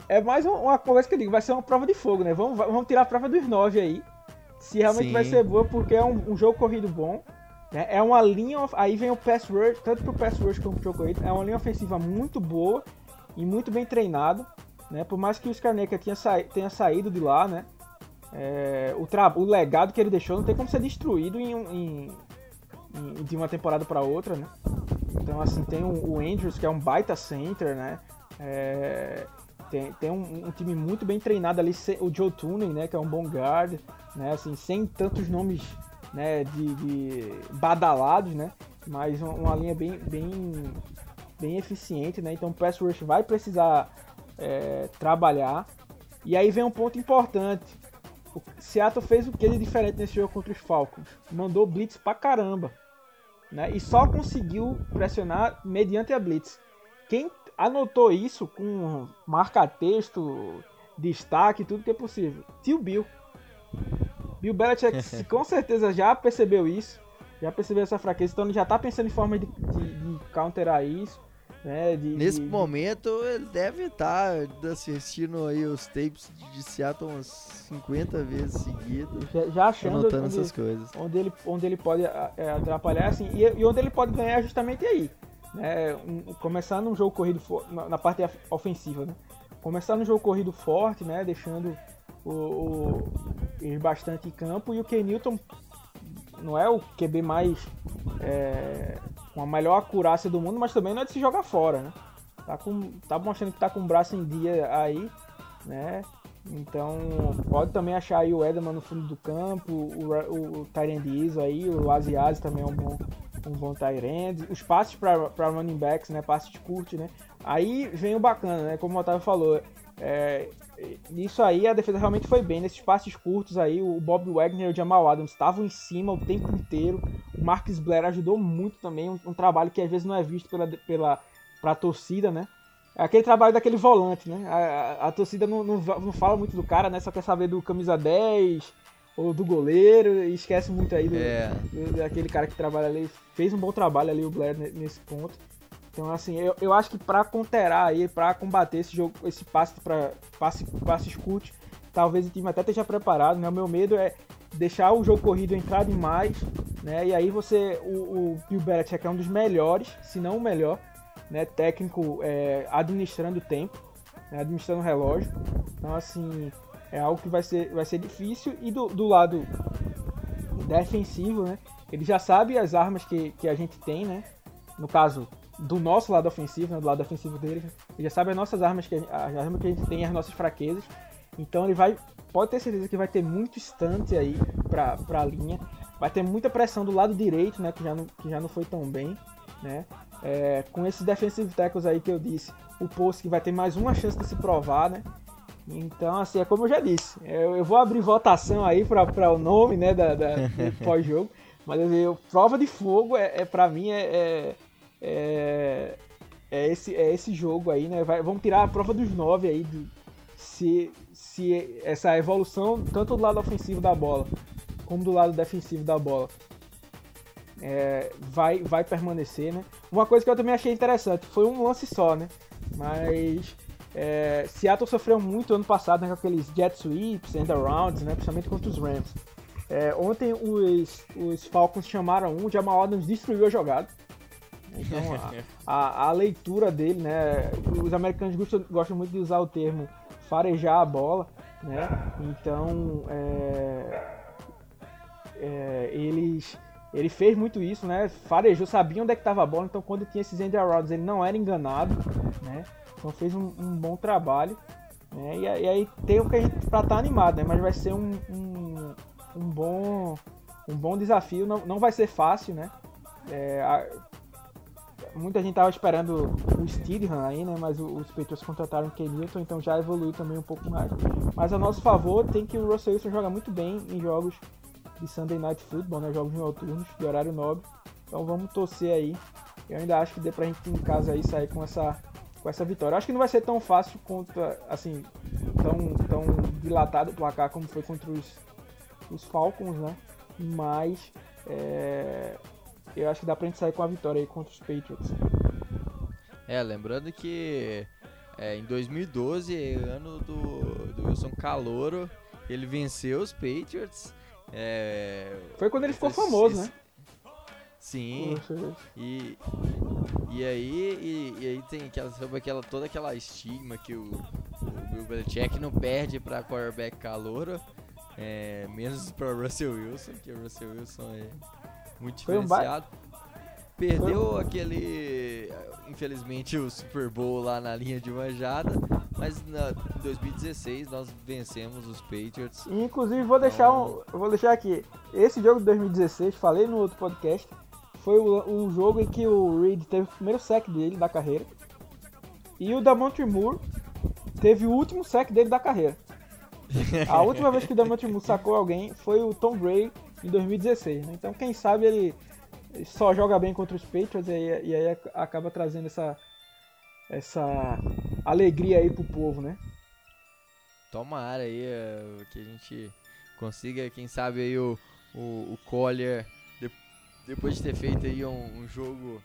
Speaker 4: é mais uma coisa que eu digo, vai ser uma prova de fogo, né? Vamos, vamos tirar a prova dos nove aí. Se realmente Sim. vai ser boa, porque é um, um jogo corrido bom. Né? É uma linha. Aí vem o pass rush, tanto pro pass rush como pro jogo corrido. É uma linha ofensiva muito boa e muito bem treinado. Né? Por mais que o Scarneca tenha, sa tenha saído de lá, né? É, o, o legado que ele deixou não tem como ser destruído em, em, em de uma temporada para outra, né? Então, assim, tem o, o, Andrews, que é um baita center, né? É, tem, tem um, um, time muito bem treinado ali, o Joe Tooney, né? Que é um bom guard, né? Assim, sem tantos nomes né, de, de badalados, né? Mas uma, linha bem, bem, bem eficiente, né? Então o pass rush vai precisar é, trabalhar. E aí vem um ponto importante. O Seattle fez o que de diferente nesse jogo contra os Falcons? Mandou blitz pra caramba. Né? E só conseguiu pressionar mediante a blitz. Quem anotou isso com marca-texto, destaque, tudo que é possível? Tio Bill. Bill Belichick com certeza já percebeu isso, já percebeu essa fraqueza, então ele já tá pensando em forma de, de, de counterar isso. Né, de,
Speaker 3: Nesse momento ele deve estar tá assistindo aí os tapes de Seattle umas 50 vezes seguidas.
Speaker 4: Já, já achando
Speaker 3: onde,
Speaker 4: essas
Speaker 3: coisas.
Speaker 4: Onde ele, onde ele pode é, atrapalhar, assim, e, e, onde ele pode ganhar justamente aí. Né, um, começar num jogo corrido na, na parte ofensiva, né? Começar num jogo corrido forte, né? Deixando o, o, ir bastante em campo e o Ken Newton não é o QB mais é, com a melhor acurácia do mundo, mas também não é de se jogar fora, né? Tá, com, tá mostrando que tá com o braço em dia aí, né? Então pode também achar aí o Edelman no fundo do campo, o, o, o aí, o Aziaz também é um bom, um bom Tyrande. Os passes para running backs, né? Passes curtos, né? Aí vem o bacana, né? Como o Otávio falou, é, nisso aí a defesa realmente foi bem. Nesses passes curtos aí, o Bob Wagner e o Jamal Adams estavam em cima o tempo inteiro. O Marcus Blair ajudou muito também. Um, um, trabalho que às vezes não é visto pela, pela pra torcida, né? É aquele trabalho daquele volante, né? A, a, a torcida não, não, não, fala muito do cara, né? Só quer saber do camisa 10 ou do goleiro e esquece muito aí do, é. do, daquele cara que trabalha ali. Fez um bom trabalho ali o Blair nesse ponto. Então, assim, eu, eu acho que para conterar aí, para combater esse jogo, esse passe para passe, passe escute, talvez o time até esteja preparado, né? O meu medo é deixar o jogo corrido entrar demais, né? E aí você, o, o Bill Belichick é um dos melhores, se não o melhor, né? Técnico é, administrando o tempo, né? administrando o relógio. Então, assim, é algo que vai ser, vai ser difícil. E do, do lado defensivo, né? Ele já sabe as armas que, que a gente tem, né? No caso, do nosso lado ofensivo, né, do lado ofensivo dele. Ele já sabe as nossas armas, que, as armas que a gente tem, as nossas fraquezas. Então ele vai, pode ter certeza que vai ter muito instante aí pra, pra linha. Vai ter muita pressão do lado direito, né, que já não, que já não foi tão bem, né. É, com esses defensive tackles aí que eu disse, o Post que vai ter mais uma chance de se provar, né. Então, assim, é como eu já disse, eu, eu vou abrir votação aí para o nome, né, da, da pós-jogo. Mas eu, prova de fogo é, é para mim é, é é, é, esse, é esse jogo aí, né? Vai, vamos tirar a prova dos nove aí, de, se, se essa evolução, tanto do lado ofensivo da bola, como do lado defensivo da bola, é, vai, vai permanecer, né? Uma coisa que eu também achei interessante, foi um lance só, né? Mas é, Seattle sofreu muito ano passado né, com aqueles jet sweeps, end arounds, né? Principalmente contra os Rams. É, ontem os, os Falcons chamaram um, o Jamal Adams destruiu a jogada. Então, a, a, a, leitura dele, né? Os americanos gostam, gostam muito de usar o termo farejar a bola, né? Então, é, é, eles, ele fez muito isso, né? Farejou, sabia onde é que estava a bola, então quando tinha esses end arounds ele não era enganado, né? Então fez um, um bom trabalho, né? E, e, aí tem o que a gente pra estar tá animado, né? Mas vai ser um, um, um bom um bom desafio, não, não vai ser fácil, né? É, muita gente tava esperando o Steedham aí, né? Mas os Patriots contrataram o Kenilton, então já evoluiu também um pouco mais. Mas a nosso favor tem que o Russell Wilson joga muito bem em jogos de Sunday Night Football, né? Jogos noturnos, de horário nobre. Então vamos torcer aí. Eu ainda acho que dê pra gente em casa aí sair com essa, com essa vitória. Acho que não vai ser tão fácil contra, assim, tão, tão dilatado o placar como foi contra os, os Falcons, né? Mas é, eu acho que dá pra gente sair com a vitória aí contra os Patriots.
Speaker 3: É, lembrando que é, em 2012, ano do, do Wilson Calouro, ele venceu os Patriots. É,
Speaker 4: Foi quando ele ficou famoso, né?
Speaker 3: Sim. E, e aí, e, e, aí tem aquela, sobre aquela, toda aquela estigma que o, o Bill Belichick não perde para quarterback calouro, é, menos para Russell Wilson, que o Russell Wilson é muito diferenciado. Perdeu aquele, infelizmente, o Super Bowl lá na linha de manjada, mas na, em 2016 nós vencemos os Patriots.
Speaker 4: E, inclusive vou deixar então... um, vou deixar aqui, esse jogo de 2016, falei no outro podcast, foi o, o jogo em que o Reed teve o primeiro sec dele da carreira. E o Damonte Moore teve o último sec dele da carreira. A última vez que o Damonte Moore sacou alguém foi o Tom Brady em 2016. Né? Então, quem sabe ele, só joga bem contra os Patriots e aí, e aí acaba trazendo essa, essa alegria aí pro povo, né?
Speaker 3: Tomara aí uh, que a gente consiga, quem sabe aí o, o, o Collier depois de ter feito aí um, um jogo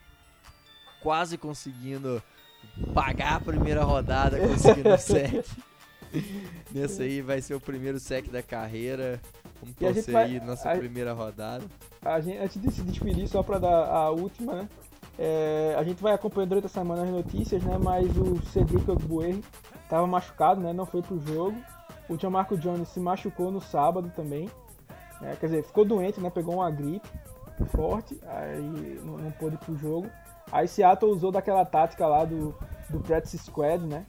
Speaker 3: quase conseguindo pagar a primeira rodada, conseguindo o sec. Nesse aí vai ser o primeiro sec da carreira. Vamos torcer vai, aí nossa a, primeira rodada.
Speaker 4: A gente, antes de se despedir, só para dar a última, né? É, a gente vai acompanhando durante a semana as notícias, né? Mas o Cedric Ogbuerri estava machucado, né? Não foi pro jogo. O John Marco Jones se machucou no sábado também. É, quer dizer, ficou doente, né? Pegou uma gripe forte, aí não, não pôde ir pro jogo. Aí Seattle usou daquela tática lá do, do practice squad, né?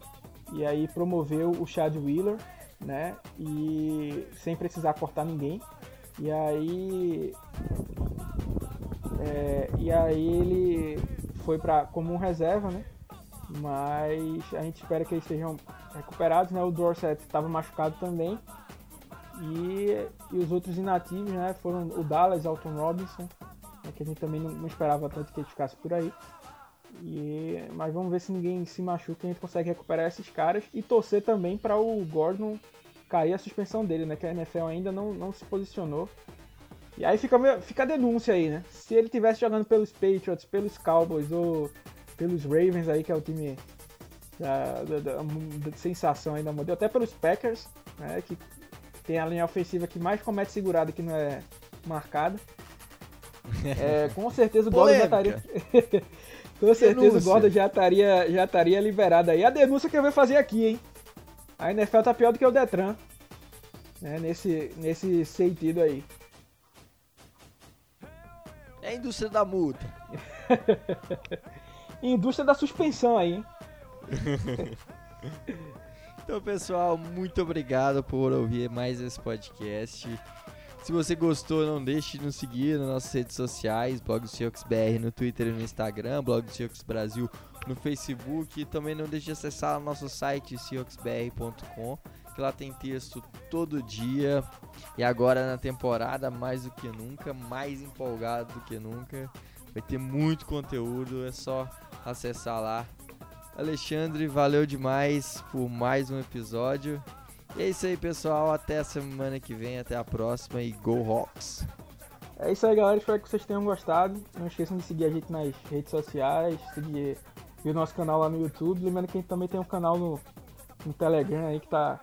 Speaker 4: E aí promoveu o Chad Wheeler, né? E sem precisar cortar ninguém. E aí é, e aí ele foi para como um reserva, né? Mas a gente espera que eles estejam recuperados, né? O Dorset estava machucado também. E, e os outros inativos né, foram o Dallas, Alton Robinson, né, que a gente também não, não, esperava tanto que ele ficasse por aí. E, mas vamos ver se ninguém se machuca e a gente consegue recuperar esses caras e torcer também para o Gordon cair a suspensão dele, né? Que a NFL ainda não, não se posicionou. E aí fica, fica a denúncia aí, né? Se ele tivesse jogando pelos Patriots, pelos Cowboys ou pelos Ravens aí, que é o time da, da, da, da sensação aí da modelo, até pelos Packers, né? Que tem a linha ofensiva que mais comete segurada que não é marcada. É, com certeza o Gordon já estaria. com certeza denúncia. o Gordon já estaria, já estaria liberado aí. A denúncia que eu vou fazer aqui, hein? A NFL tá pior do que o Detran. Né, nesse, nesse sentido aí.
Speaker 3: É a indústria da multa.
Speaker 4: indústria da suspensão aí, hein?
Speaker 3: Então, pessoal, muito obrigado por ouvir mais esse podcast. Se você gostou, não deixe de nos seguir nas nossas redes sociais, Blog do BR no Twitter e no Instagram, Blog do Brasil no Facebook. E também não deixe de acessar o nosso site seahawksbr.com, que lá tem texto todo dia. E agora na temporada, mais do que nunca, mais empolgado do que nunca. Vai ter muito conteúdo, é só acessar lá Alexandre, valeu demais por mais um episódio. E é isso aí, pessoal. Até a semana que vem, até a próxima e Go Hawks!
Speaker 4: É isso aí, galera. Espero que vocês tenham gostado. Não esqueçam de seguir a gente nas redes sociais, seguir o nosso canal lá no YouTube. Lembrando que a gente também tem um canal no, no Telegram aí que tá,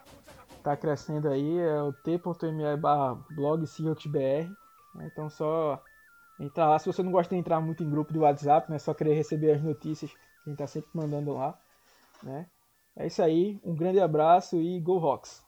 Speaker 4: tá crescendo aí. É o t.me barra blog Então só entrar lá. Se você não gosta de entrar muito em grupo de WhatsApp, né? Só querer receber as notícias a gente tá sempre mandando lá, né? É isso aí, um grande abraço e Go Rocks!